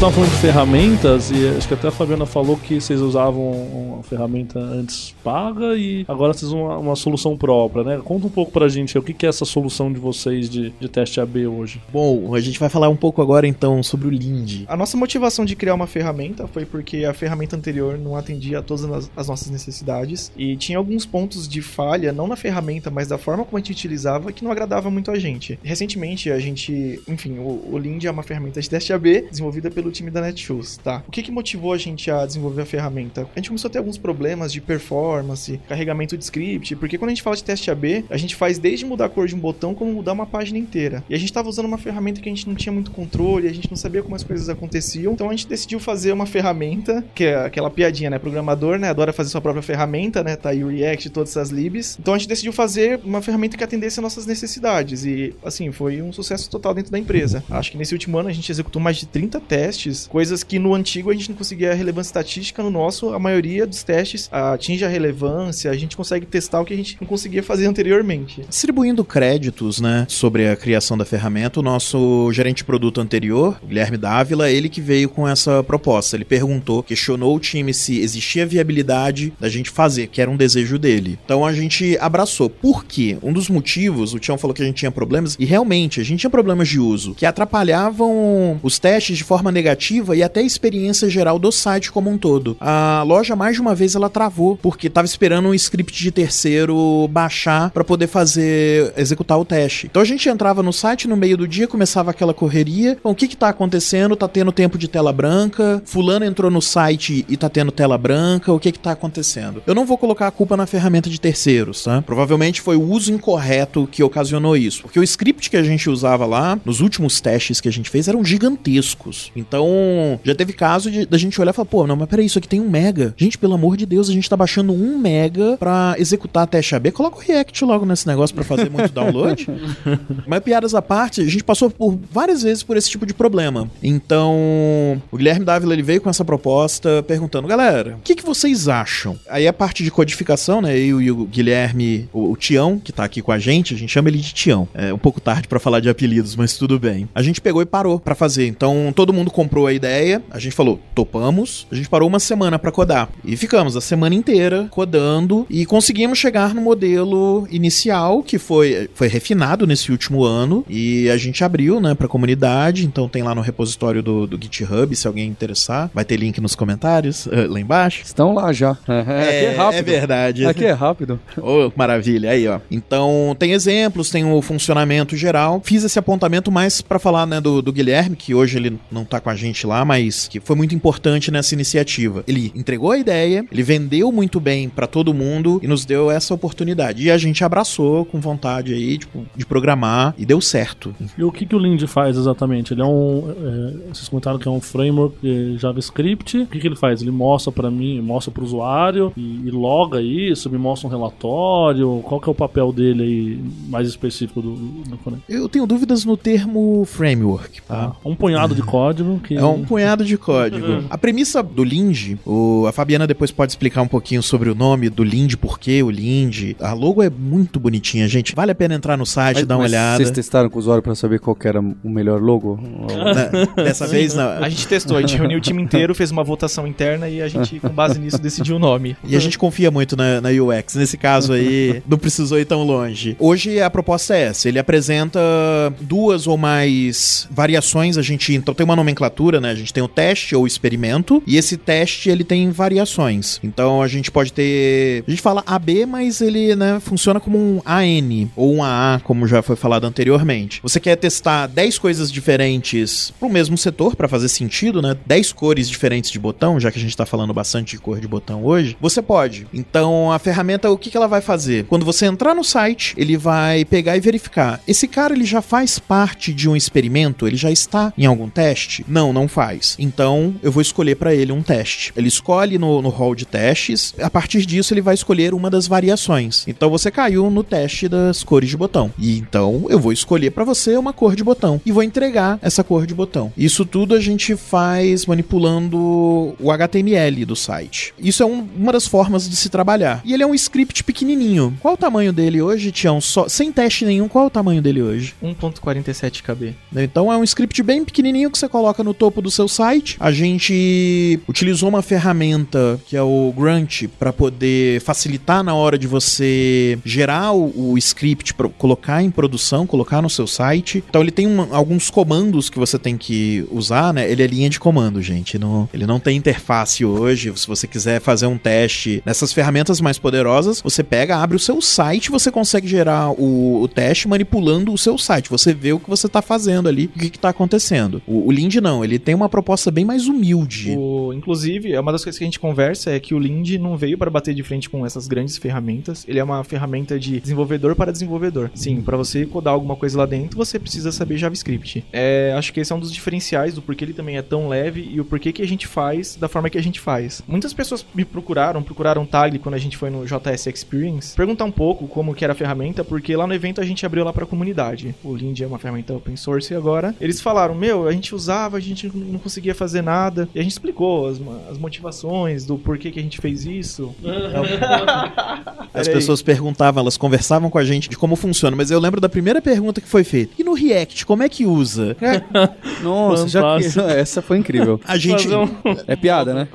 Estavam falando de ferramentas e acho que até a Fabiana falou que vocês usavam uma ferramenta antes paga e agora vocês uma, uma solução própria, né? Conta um pouco pra gente o que, que é essa solução de vocês de, de teste AB hoje. Bom, a gente vai falar um pouco agora então sobre o Lind. A nossa motivação de criar uma ferramenta foi porque a ferramenta anterior não atendia a todas as, as nossas necessidades e tinha alguns pontos de falha, não na ferramenta, mas da forma como a gente utilizava, que não agradava muito a gente. Recentemente, a gente, enfim, o, o Lind é uma ferramenta de teste AB desenvolvida pelo time da Netshoes, tá? O que, que motivou a gente a desenvolver a ferramenta? A gente começou a ter alguns problemas de performance, carregamento de script, porque quando a gente fala de teste AB, a gente faz desde mudar a cor de um botão como mudar uma página inteira. E a gente estava usando uma ferramenta que a gente não tinha muito controle, a gente não sabia como as coisas aconteciam, então a gente decidiu fazer uma ferramenta, que é aquela piadinha, né? Programador, né? Adora fazer sua própria ferramenta, né? Tá aí o React, todas essas libs. Então a gente decidiu fazer uma ferramenta que atendesse às nossas necessidades. E, assim, foi um sucesso total dentro da empresa. Acho que nesse último ano a gente executou mais de 30 testes, coisas que no antigo a gente não conseguia relevância estatística, no nosso, a maioria dos testes atinge a relevância, a gente consegue testar o que a gente não conseguia fazer anteriormente. Distribuindo créditos, né, sobre a criação da ferramenta, o nosso gerente de produto anterior, Guilherme Dávila, ele que veio com essa proposta. Ele perguntou, questionou o time se existia viabilidade da gente fazer, que era um desejo dele. Então a gente abraçou. Por quê? Um dos motivos, o Tião falou que a gente tinha problemas, e realmente, a gente tinha problemas de uso que atrapalhavam os testes de forma negativa e até a experiência geral do site como um todo. A loja, mais de uma vez, ela travou, porque estava esperando um script de terceiro baixar para poder fazer, executar o teste. Então a gente entrava no site no meio do dia, começava aquela correria. Bom, o que que tá acontecendo? Tá tendo tempo de tela branca, fulano entrou no site e tá tendo tela branca, o que que tá acontecendo? Eu não vou colocar a culpa na ferramenta de terceiros, tá? Provavelmente foi o uso incorreto que ocasionou isso, porque o script que a gente usava lá, nos últimos testes que a gente fez, eram gigantescos. Então, já teve caso de da gente olhar e falar, pô, não, mas peraí, isso aqui tem um mega. Gente, pelo amor de Deus, a gente tá baixando um mega pra executar a teste AB. Coloca o React logo nesse negócio pra fazer muito download. [LAUGHS] mas piadas à parte, a gente passou por várias vezes por esse tipo de problema. Então, o Guilherme Dávila ele veio com essa proposta perguntando, galera, o que, que vocês acham? Aí a parte de codificação, né? Eu e o Guilherme, o, o Tião, que tá aqui com a gente, a gente chama ele de Tião. É um pouco tarde pra falar de apelidos, mas tudo bem. A gente pegou e parou pra fazer. Então, todo mundo comprou a ideia, a gente falou, topamos. A gente parou uma semana pra codar. E ficamos a semana inteira codando e conseguimos chegar no modelo inicial, que foi, foi refinado nesse último ano. E a gente abriu, né, pra comunidade. Então tem lá no repositório do, do GitHub, se alguém interessar. Vai ter link nos comentários, [LAUGHS] eh, lá embaixo. Estão lá já. [LAUGHS] É, aqui é rápido. É verdade. Aqui é rápido. [LAUGHS] Oh, maravilha, aí ó. Então tem exemplos, tem o funcionamento geral. Fiz esse apontamento mais pra falar né, do, do Guilherme, que hoje ele não tá com a gente lá, mas que foi muito importante nessa iniciativa. Ele entregou a ideia, ele vendeu muito bem pra todo mundo e nos deu essa oportunidade. E a gente abraçou com vontade aí, tipo, de programar e deu certo. E o que, que o Lind faz exatamente? Ele é um. É, vocês comentaram que é um framework de JavaScript. O que, que ele faz? Ele mostra pra mim, mostra pro usuário e, e loga isso, me mostra um relatório. Qual que é o papel dele aí mais específico do, do Connect? Eu tenho dúvidas no termo framework, tá? Um punhado de código que. É um punhado de código. [LAUGHS] A premissa do Lind, o, a Fabiana depois pode explicar um pouquinho sobre o nome do Lind, por que o Lind. A logo é muito bonitinha, gente. Vale a pena entrar no site, Mas- dar uma olhada. Vocês testaram com o usuário pra saber qual que era o melhor logo? Né? Dessa vez não. A gente testou, a gente reuniu o time inteiro, fez uma votação interna e a gente, com base nisso, decidiu o nome. E a gente confia muito na, na UX. Nesse caso aí, não precisou ir tão longe. Hoje a proposta é essa: ele apresenta duas ou mais variações. A gente então tem uma nomenclatura, né? A gente tem o teste ou experimento, e esse teste ele tem variações. Então a gente pode ter. A gente fala AB, mas ele né, funciona como um AN ou um AA, como já foi falado anteriormente. Você quer testar 10 coisas diferentes pro mesmo setor, para fazer sentido, né? 10 cores diferentes de botão, já que a gente tá falando bastante de cor de botão hoje, você pode. Então a ferramenta, o que, que ela vai fazer? Quando você entrar no site, ele vai pegar e verificar. Esse cara ele já faz parte de um experimento? Ele já está em algum teste? Não, não faz. Então eu vou escolher para ele um teste. Ele escolhe no, no de testes. A partir disso ele vai escolher uma das variações. Então você caiu no teste das cores de botão. E então eu vou escolher para você uma cor de botão e vou entregar essa cor de botão. Isso tudo a gente faz manipulando o HTML do site. Isso é um- uma das formas de se trabalhar. E ele é um script pequenininho. Qual o tamanho dele hoje, Tião? Só, sem teste nenhum, qual é o tamanho dele hoje? 1.47 KB. Então é um script bem pequenininho que você coloca no no topo do seu site. A gente utilizou uma ferramenta que é o Grunt para poder facilitar na hora de você gerar o, o script colocar em produção, colocar no seu site. Então ele tem um- alguns comandos que você tem que usar, né? Ele é linha de comando, gente. Não, ele não tem interface hoje. Se você quiser fazer um teste nessas ferramentas mais poderosas, você pega, abre o seu site, você consegue gerar o, o teste manipulando o seu site. Você vê o que você tá fazendo ali, o que, que tá acontecendo. O, o Lind não, ele tem uma proposta bem mais humilde. O- inclusive, é uma das coisas que a gente conversa é que o Lind não veio para bater de frente com essas grandes ferramentas. Ele é uma ferramenta de desenvolvedor para desenvolvedor. Sim, para você codar alguma coisa lá dentro, você precisa saber JavaScript. É, acho que esse é um dos diferenciais do porquê ele também é tão leve e o porquê que a gente faz da forma que a gente faz. Muitas pessoas me procuraram, procuraram o Tag quando a gente foi no JS Experience, perguntar um pouco como que era a ferramenta, porque lá no evento a gente abriu lá para a comunidade. O Lind é uma ferramenta open source e agora eles falaram: "Meu, a gente usava, a gente não conseguia fazer nada". E a gente explicou as, as motivações do porquê que a gente fez isso. As Peraí. pessoas perguntavam, elas conversavam com a gente de como funciona, mas eu lembro da primeira pergunta que foi feita. E no React, como é que usa? É, [LAUGHS] Nossa, já que... [LAUGHS] Essa foi incrível. a gente. Um- É piada, né?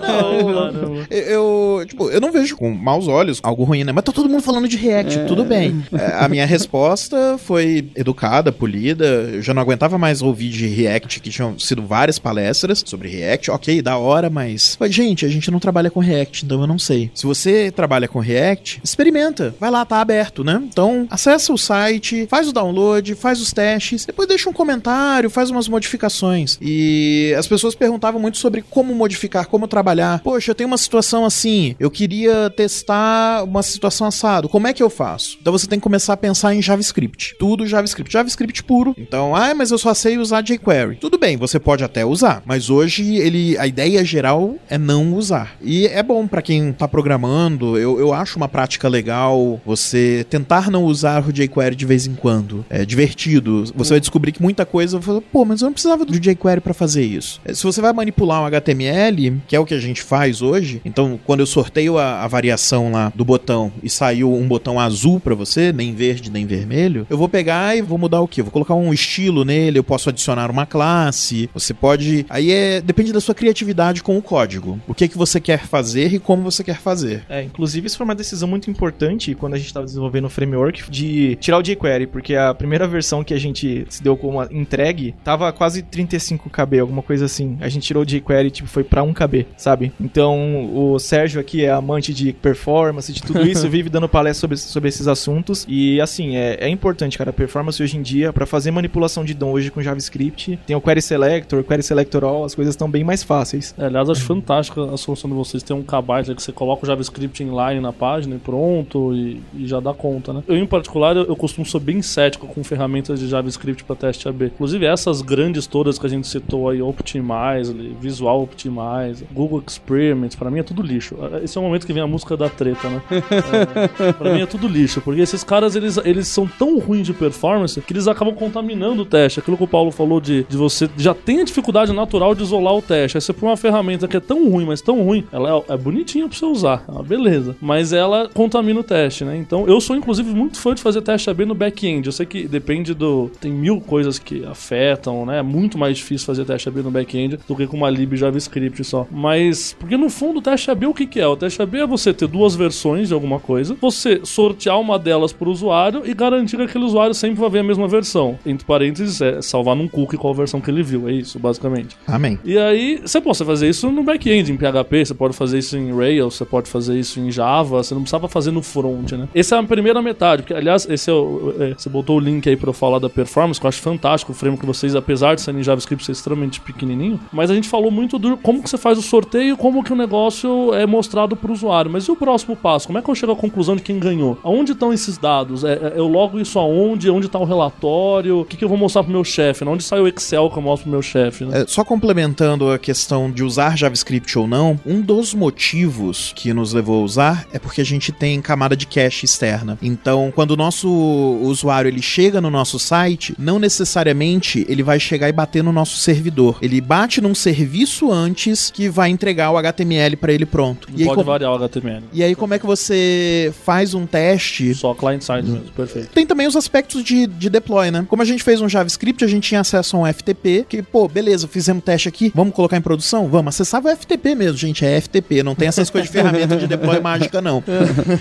Caramba. [LAUGHS] Eu, tipo, eu não vejo com maus olhos algo ruim, né? Mas tá todo mundo falando de React, tudo bem. É, a minha resposta foi educada, polida. Eu já não aguentava mais ouvir de React, que tinham sido várias palestras sobre React. Ok, da hora, mas. Mas, gente, a gente não trabalha com React, então eu não sei. Se você trabalha com React, experimenta. Vai lá, tá aberto, né? Então, acessa o site, faz o download, faz os testes, depois deixa um comentário, faz umas modificações. E as pessoas perguntavam muito sobre como modificar, como trabalhar. Poxa, eu tenho uma situação assim, eu queria testar uma situação assado. Como é que eu faço? Então você tem que começar a pensar em JavaScript. Tudo JavaScript. JavaScript puro. Então, ah, mas eu só sei usar jQuery. Tudo bem, você pode até usar, mas hoje ele a ideia geral é não usar. E é bom pra quem tá programando, eu, eu acho uma prática legal você tentar não usar o jQuery de vez em quando. É divertido. Você vai descobrir que muita coisa, fala, pô, mas eu não precisava do jQuery pra fazer isso. É, Se você vai manipular um HTML, que é o que a gente faz hoje, então quando eu sorteio a, a variação lá do botão e saiu um botão azul pra você, nem verde nem vermelho, eu vou pegar e vou mudar o que? Vou colocar um estilo nele, eu posso adicionar uma classe, você pode. Aí é. Depende da sua criatividade com o código. O que, que você quer fazer e como você quer fazer. É, inclusive isso foi uma decisão muito importante quando a gente estava desenvolvendo o framework de tirar o jQuery, porque a primeira versão que a gente se deu como entregue tava quase 35 KB, alguma coisa assim. A gente tirou o jQuery tipo foi para 1 KB, sabe? Então o Sérgio aqui é amante de performance, de tudo isso, [LAUGHS] vive dando palestra sobre, sobre esses assuntos e assim é, é importante, cara, a performance hoje em dia para fazer manipulação de DOM hoje com JavaScript tem o Query Selector, Query Selector All, as coisas estão bem mais fáceis. É, aliás, acho fantástica a solução vocês. Tem um aí que você coloca o JavaScript inline na página e pronto, e, e já dá conta, né? Eu, em particular, eu, eu costumo ser bem cético com ferramentas de JavaScript para teste AB. Inclusive, essas grandes todas que a gente citou aí, Optimize, Visual Optimize, Google Experiments, pra mim é tudo lixo. Esse é o momento que vem a música da treta, né? É, pra mim é tudo lixo, porque esses caras, eles, eles são tão ruins de performance que eles acabam contaminando o teste. Aquilo que o Paulo falou de, de você já tem a dificuldade natural de isolar o teste. Aí você põe uma ferramenta que é tão ruim, mas tão ruim, ela é, é bonitinha pra você usar, é uma beleza. Mas ela contamina o teste, né? Então eu sou, inclusive, muito fã de fazer teste AB no back-end. Eu sei que depende do. Tem mil coisas que afetam, né? É muito mais difícil fazer teste AB no back-end do que com uma lib JavaScript só. Mas, porque no fundo o teste AB o que, que é? O teste AB é você ter duas versões de alguma coisa, você sortear uma delas pro usuário e garantir que aquele usuário sempre vai ver a mesma versão. Entre parênteses, é salvar num cookie qual versão que ele viu. É isso, basicamente. Amém. E aí, você pode fazer isso no back-end, em PHP, você pode fazer isso em Rails, você pode fazer isso em Java, você não precisava fazer no front, né? Essa é a primeira metade, porque, aliás, esse é o, é, você botou o link aí pra eu falar da performance, que eu acho fantástico o framework que vocês, apesar de serem em JavaScript, ser extremamente pequenininho, mas a gente falou muito do como que você faz o sorteio, como que o negócio é mostrado pro usuário. Mas e o próximo passo? Como é que eu chego à conclusão de quem ganhou? Aonde estão esses dados? É, é- eu logo isso aonde? Onde tá o relatório? O que, que eu vou mostrar pro meu chefe? né? Onde sai o Excel que eu mostro pro meu chefe? Né? É, só complementando a questão de usar JavaScript ou não, um dos motivos que nos levou a usar é porque a gente tem camada de cache externa. Então, quando o nosso usuário ele chega no nosso site, não necessariamente ele vai chegar e bater no nosso servidor. Ele bate num serviço antes que vai entregar o HTML para ele pronto. Não E aí, pode com- variar o HTML. e aí, como é que você faz um teste Só client-side mesmo, perfeito. tem também os aspectos de, de deploy, né? Como a gente fez um JavaScript, a gente tinha acesso a um FTP que, pô, beleza, fizemos teste aqui, vamos colocar em produção? Vamos. Acessava o FTP mesmo, gente, é FTP, não tem essas coisas de ferramenta de deploy [LAUGHS] mágica, não.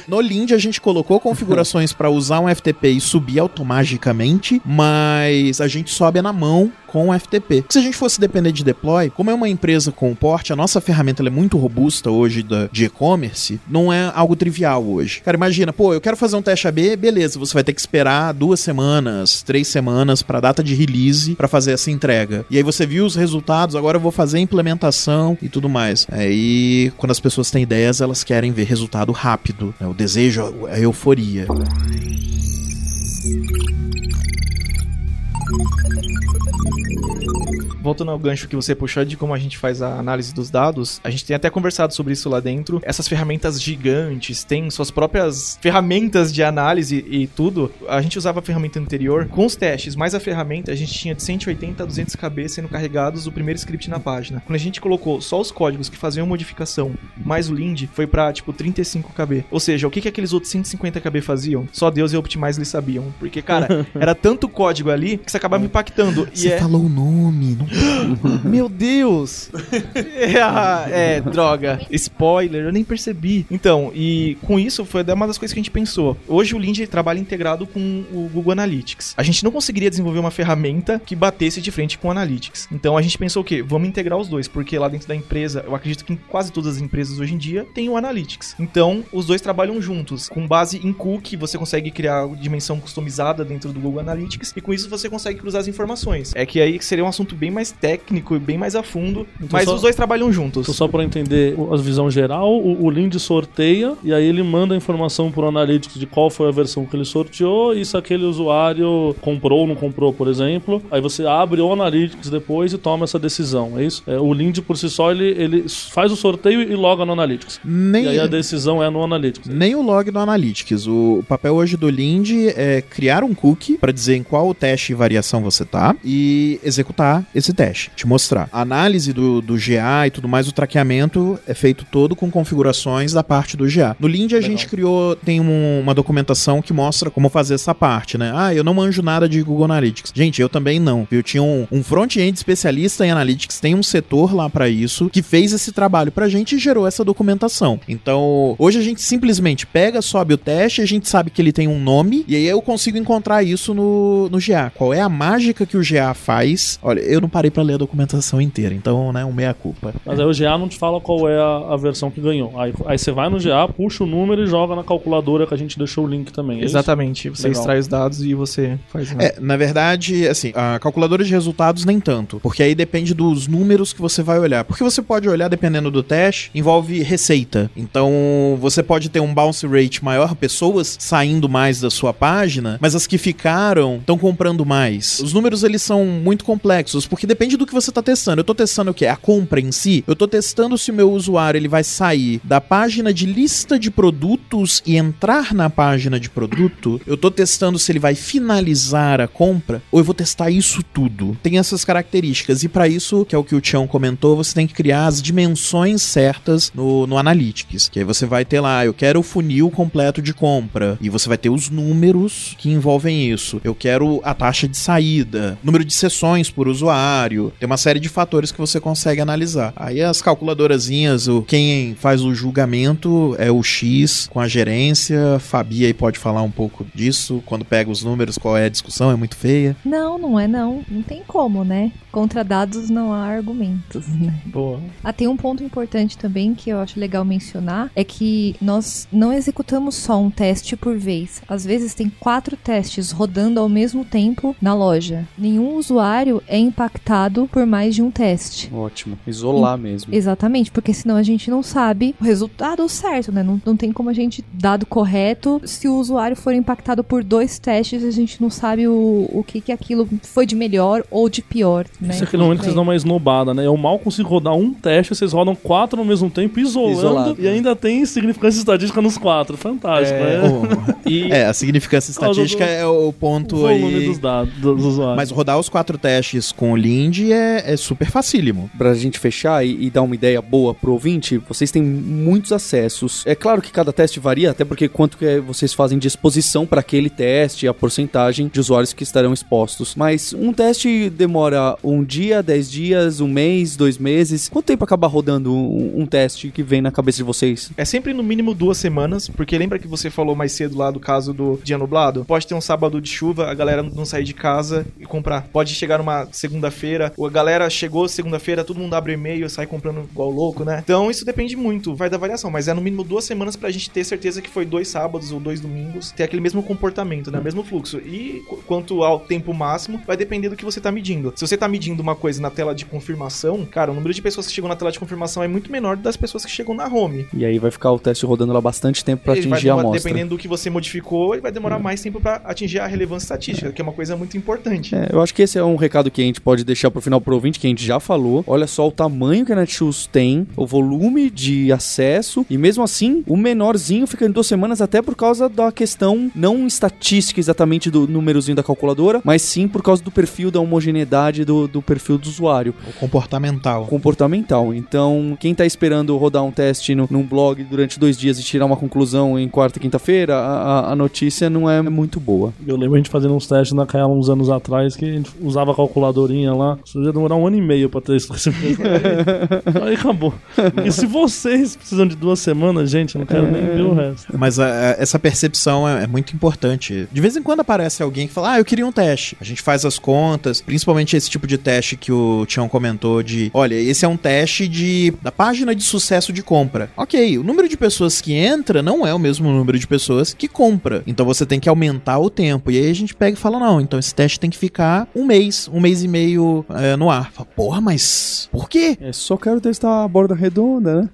No Lind a gente colocou configurações para usar um FTP e subir automaticamente, mas a gente sobe na mão com o FTP. Se a gente fosse depender de deploy, como é uma empresa com porte, a nossa ferramenta é muito robusta hoje da, de e-commerce, não é algo trivial hoje. Cara, imagina, pô, eu quero fazer um teste AB, beleza, você vai ter que esperar duas semanas, três semanas para data de release para fazer essa entrega. E aí você viu os resultados, agora eu vou fazer a implementação e tudo mais. Aí, quando as pessoas têm ideias, elas querem ver resultado rápido. né? O desejo, a euforia. Voltando ao gancho que você puxou de como a gente faz a análise dos dados, a gente tem até conversado sobre isso lá dentro. Essas ferramentas gigantes têm suas próprias ferramentas de análise e tudo. A gente usava a ferramenta anterior com os testes, mais a ferramenta, a gente tinha de 180 a 200 KB sendo carregados o primeiro script na página. Quando a gente colocou só os códigos que faziam modificação, mais o Lind, foi pra tipo 35 KB. Ou seja, o que, que aqueles outros 150 KB faziam? Só Deus e Optimize sabiam. Porque, cara, [LAUGHS] era tanto código ali que você acabava impactando. E Você é... falou o nome, não [GASPS] Meu Deus! é, [LAUGHS] é, droga. Spoiler, eu nem percebi. Então, e com isso foi uma das coisas que a gente pensou. Hoje o Lind trabalha integrado com o Google Analytics. A gente não conseguiria desenvolver uma ferramenta que batesse de frente com o Analytics. Então a gente pensou o quê? Vamos integrar os dois, porque lá dentro da empresa, eu acredito que em quase todas as empresas hoje em dia tem o Analytics. Então, os dois trabalham juntos. Com base em Cook, você consegue criar dimensão customizada dentro do Google Analytics e com isso você consegue cruzar as informações. É que aí seria um assunto bem mais técnico e bem mais a fundo, mas só- os dois trabalham juntos. Então, só para entender a visão geral, o, o Lind sorteia e aí ele manda a informação pro Analytics de qual foi a versão que ele sorteou e se aquele usuário comprou ou não comprou, por exemplo. Aí você abre o Analytics depois e toma essa decisão, é isso? É, o Lind por si só, ele, ele faz o sorteio e loga no Analytics. Nem, E aí a decisão é no Analytics. nem o log do Analytics. O papel hoje do Lind é criar um cookie para dizer em qual teste e variação você tá e executar esse teste, te mostrar. A análise do, do GA e tudo mais, o traqueamento é feito todo com configurações da parte do GA. No Lind a gente criou, tem um- uma documentação que mostra como fazer essa parte, né? Ah, eu não manjo nada de Google Analytics. Gente, eu também não. Eu tinha um, um front-end especialista em Analytics, tem um setor lá para isso, que fez esse trabalho pra gente e gerou essa documentação. Então, hoje a gente simplesmente pega, sobe o teste, a gente sabe que ele tem um nome, e aí eu consigo encontrar isso no, no GA. Qual é a mágica que o GA faz? Olha, eu não parei pra ler a documentação inteira, então, né, um meia-culpa. Mas aí o GA não te fala qual é a, a versão que ganhou. Aí, aí você vai no GA, puxa o número e joga na calculadora que a gente deixou o link também. É isso? Exatamente. Você Legal. extrai os dados e você faz. né? É, na verdade, assim, a calculadora de resultados nem tanto, porque aí depende dos números que você vai olhar. Porque você pode olhar, dependendo do teste, envolve receita. Então, você pode ter um bounce rate maior, pessoas saindo mais da sua página, mas as que ficaram estão comprando mais. Os números, eles são muito complexos, porque depende do que você está testando. Eu estou testando o quê? A compra em si? Eu estou testando se o meu usuário ele vai sair da página de lista de produtos e entrar na página de produto. Eu estou testando se ele vai finalizar a compra ou eu vou testar isso tudo. Tem essas características e para isso, que é o que o Tião comentou, você tem que criar as dimensões certas no, no Analytics, que aí você vai ter lá, eu quero o funil completo de compra e você vai ter os números que envolvem isso. Eu quero a taxa de saída, número de sessões por usuário, tem uma série de fatores que você consegue analisar. Aí as calculadorazinhas, o quem faz o julgamento é o X com a gerência. Fabi aí pode falar um pouco disso, quando pega os números, qual é a discussão, é muito feia. Não, não é não. Não tem como, né? Contra dados não há argumentos, né? [LAUGHS] Boa. Ah, tem um ponto importante também que eu acho legal mencionar, é que nós não executamos só um teste por vez. Às vezes tem quatro testes rodando ao mesmo tempo na loja. Nenhum usuário é impactado por mais de um teste. Ótimo. Isolar mesmo. Exatamente, porque senão a gente não sabe o resultado certo, né? Não, não tem como a gente, dado correto, se o usuário for impactado por dois testes, a gente não sabe o, o que que aquilo foi de melhor ou de pior, né? Esse é aquele momento que vocês dão uma esnobada, né? Eu mal consigo rodar um teste, vocês rodam quatro ao mesmo tempo, isolando, Isolado. e ainda tem significância estatística nos quatro. Fantástico, É. né? E [LAUGHS] É, a significância estatística do- é o O ponto volume aí. dos dados dos usuários. Mas rodar os quatro testes com o Lindy é, é super facílimo. Pra gente fechar e, e dar uma ideia boa pro ouvinte, vocês têm muitos acessos. É claro que cada teste varia, até porque quanto que é, vocês fazem de exposição para aquele teste, a porcentagem de usuários que estarão expostos. Mas um teste demora um dia, dez dias, um mês, dois meses. Quanto tempo acaba rodando um, um teste que vem na cabeça de vocês? É sempre no mínimo duas semanas, porque lembra que você falou mais cedo lá do caso do dia nublado? Pode ter um sábado de chuva, a galera não sair de casa e comprar. Pode chegar numa segunda-feira, a galera chegou segunda-feira, todo mundo abre e-mail sai comprando igual louco, né? Então isso depende muito, vai da variação, mas é no mínimo duas semanas pra gente ter certeza que foi dois sábados ou dois domingos, ter aquele mesmo comportamento, né? Mesmo fluxo. E qu- quanto ao tempo máximo, vai depender do que você tá medindo. Se você tá medindo uma coisa na tela de confirmação, cara, o número de pessoas que chegam na tela de confirmação é muito menor das pessoas que chegam na home. E aí vai ficar o teste rodando lá bastante tempo pra Ele atingir a demorar- amostra. Dependendo do que você modificou, ele vai demorar mais tempo pra atingir a relevância estatística, que é uma coisa muito importante. É, eu acho que esse é um recado que a gente pode deixar pro final pro ouvinte, que a gente já falou. Olha só o tamanho que a Netshoes tem, o volume de acesso, e mesmo assim, o menorzinho fica em duas semanas, até por causa da questão não estatística exatamente do númerozinho da calculadora, mas sim por causa do perfil, da homogeneidade do, do perfil do usuário O comportamental. comportamental. Então, quem tá esperando rodar um teste no, num blog durante dois dias e tirar uma conclusão em quarta e quinta-feira, a, a- notícia não é muito boa. Eu lembro a gente fazendo uns testes na Kaela uns anos atrás que a gente usava a calculadorinha lá. Isso ia demorar um ano e meio pra ter isso. [LAUGHS] Aí acabou. E se vocês precisam de duas semanas, gente, eu não quero nem ver o resto. Mas a- a- essa percepção é, é muito importante. De vez em quando aparece alguém que fala, ah, eu queria um teste. A gente faz as contas, principalmente esse tipo de teste que o Tião comentou de, olha, esse é um teste de da página de sucesso de compra. Ok, o número de pessoas que entra não é o mesmo número de pessoas que compra. Então você tem que aumentar o tempo. E aí a gente pega e fala, não, então esse teste tem que ficar um mês, um mês e meio é, no ar. Fala, Porra, mas por quê? É, só quero testar a borda redonda, né?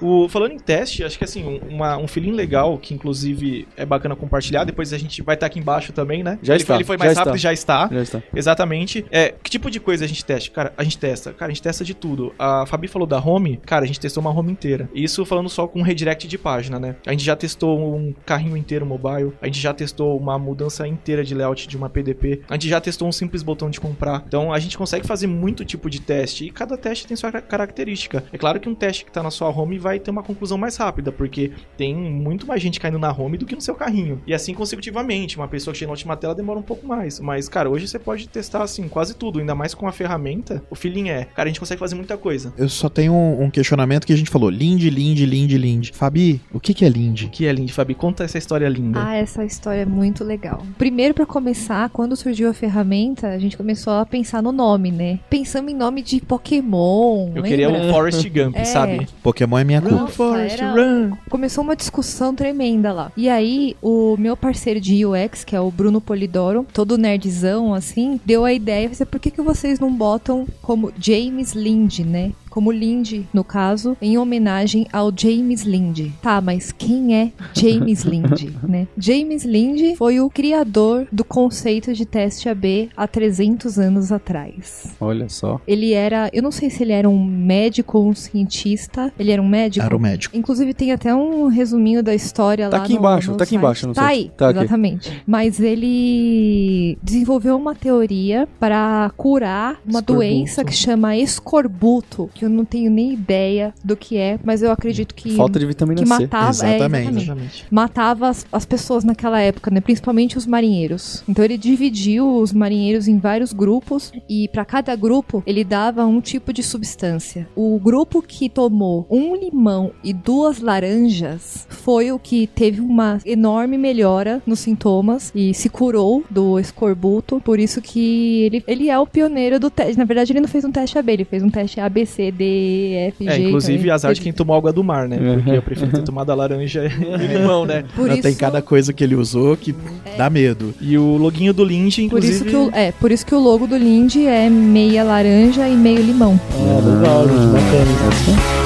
O, falando em teste, acho que assim, um- uma, um feeling legal, que inclusive é bacana compartilhar, depois a gente vai estar aqui embaixo também, né? Já ele, está, Ele foi já mais está. rápido, já está. Já está. Exatamente. É, que tipo de coisa a gente testa? Cara, a gente testa. Cara, a gente testa de tudo. A Fabi falou da home. Cara, a gente testou uma home inteira. Isso falando só com redirect de página, né? A gente já testou um carrinho inteiro mobile. A gente já testou uma mudança inteira de layout de uma PDP. A gente já testou um simples botão de comprar. Então a gente consegue fazer muito tipo de teste. E cada teste tem sua ca- característica. É claro que um teste que tá na sua home vai ter uma conclusão mais rápida, porque tem muito mais gente caindo na home do que no seu carrinho. E assim consecutivamente. Uma pessoa que chega na última tela demora um pouco mais. Mas, cara, hoje você pode testar assim quase tudo, ainda mais com a ferramenta. O feeling é, cara, a gente consegue fazer muita coisa. Eu só tenho um, um questionamento que a gente falou, Lind, Lind, Lind, Lind. Fabi, o que que é Lind? O que é lindo, Fabi? Conta essa história linda. Ah, essa história é muito legal. Primeiro, pra começar, quando surgiu a ferramenta, a gente começou a pensar no nome, né? Pensamos em nome de Pokémon. Eu lembra? queria o Forrest Gump, É. sabe? Pokémon é minha culpa. Nossa, Forrest, era- run! Começou uma discussão tremenda lá. E aí, o meu parceiro de UX, que é o Bruno Polidoro, todo nerdzão, assim, deu a ideia, falou assim, por que, que vocês não botam como James Lind, né? Como Lind, no caso, em homenagem ao James Lind. Tá, mas quem é James Lind, [LAUGHS] né? James Lind foi o criador do conceito de teste AB há 300 anos atrás. Olha só. Ele era, eu não sei se ele era um médico ou um cientista. Ele era um médico? Era o médico. Inclusive tem até um resuminho da história Tá lá aqui no- embaixo, no tá aqui embaixo no Tá site. aí, Tá aqui. exatamente. Mas ele desenvolveu uma teoria para curar uma Escorbuto. doença que chama escorbuto, que eu não tenho nem ideia do que é, mas eu acredito que Falta de vitamina que C. matava, é, Exatamente. Exatamente. matava as, as pessoas naquela época, né? Principalmente os marinheiros. Então ele dividiu os marinheiros em vários grupos e para cada grupo ele dava um tipo de substância. O grupo que tomou um limão e duas laranjas foi o que teve uma enorme melhora nos sintomas e se curou do escorbuto. Por isso que ele, ele é o pioneiro do teste. Na verdade, ele não fez um teste AB, ele fez um teste A, B, C, D, F, G. É, inclusive também. azar de quem tomou água do mar, né? Porque eu prefiro ter tomado a laranja [LAUGHS] e limão, né? Por Não, isso, Tem cada coisa que ele usou que dá medo. E o loginho do Por inclusive... isso, que o, é, por isso que o logo do Lindy é meia laranja e meio limão. Ah, legal, gente, bacana.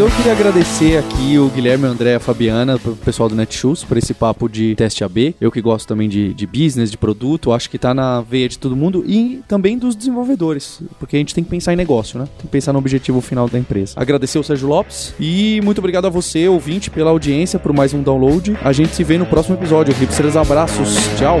Então eu queria agradecer aqui o Guilherme, o André, a Fabiana, o pessoal do Netshoes por esse papo de teste AB. Eu que gosto também de, de business, de produto, acho que tá na veia de todo mundo e também dos desenvolvedores, porque a gente tem que pensar em negócio, né? Tem que pensar no objetivo final da empresa. Agradecer o Sérgio Lopes e muito obrigado a você, ouvinte, pela audiência, por mais um download. A gente se vê no próximo episódio. Hipsters, abraços. Tchau.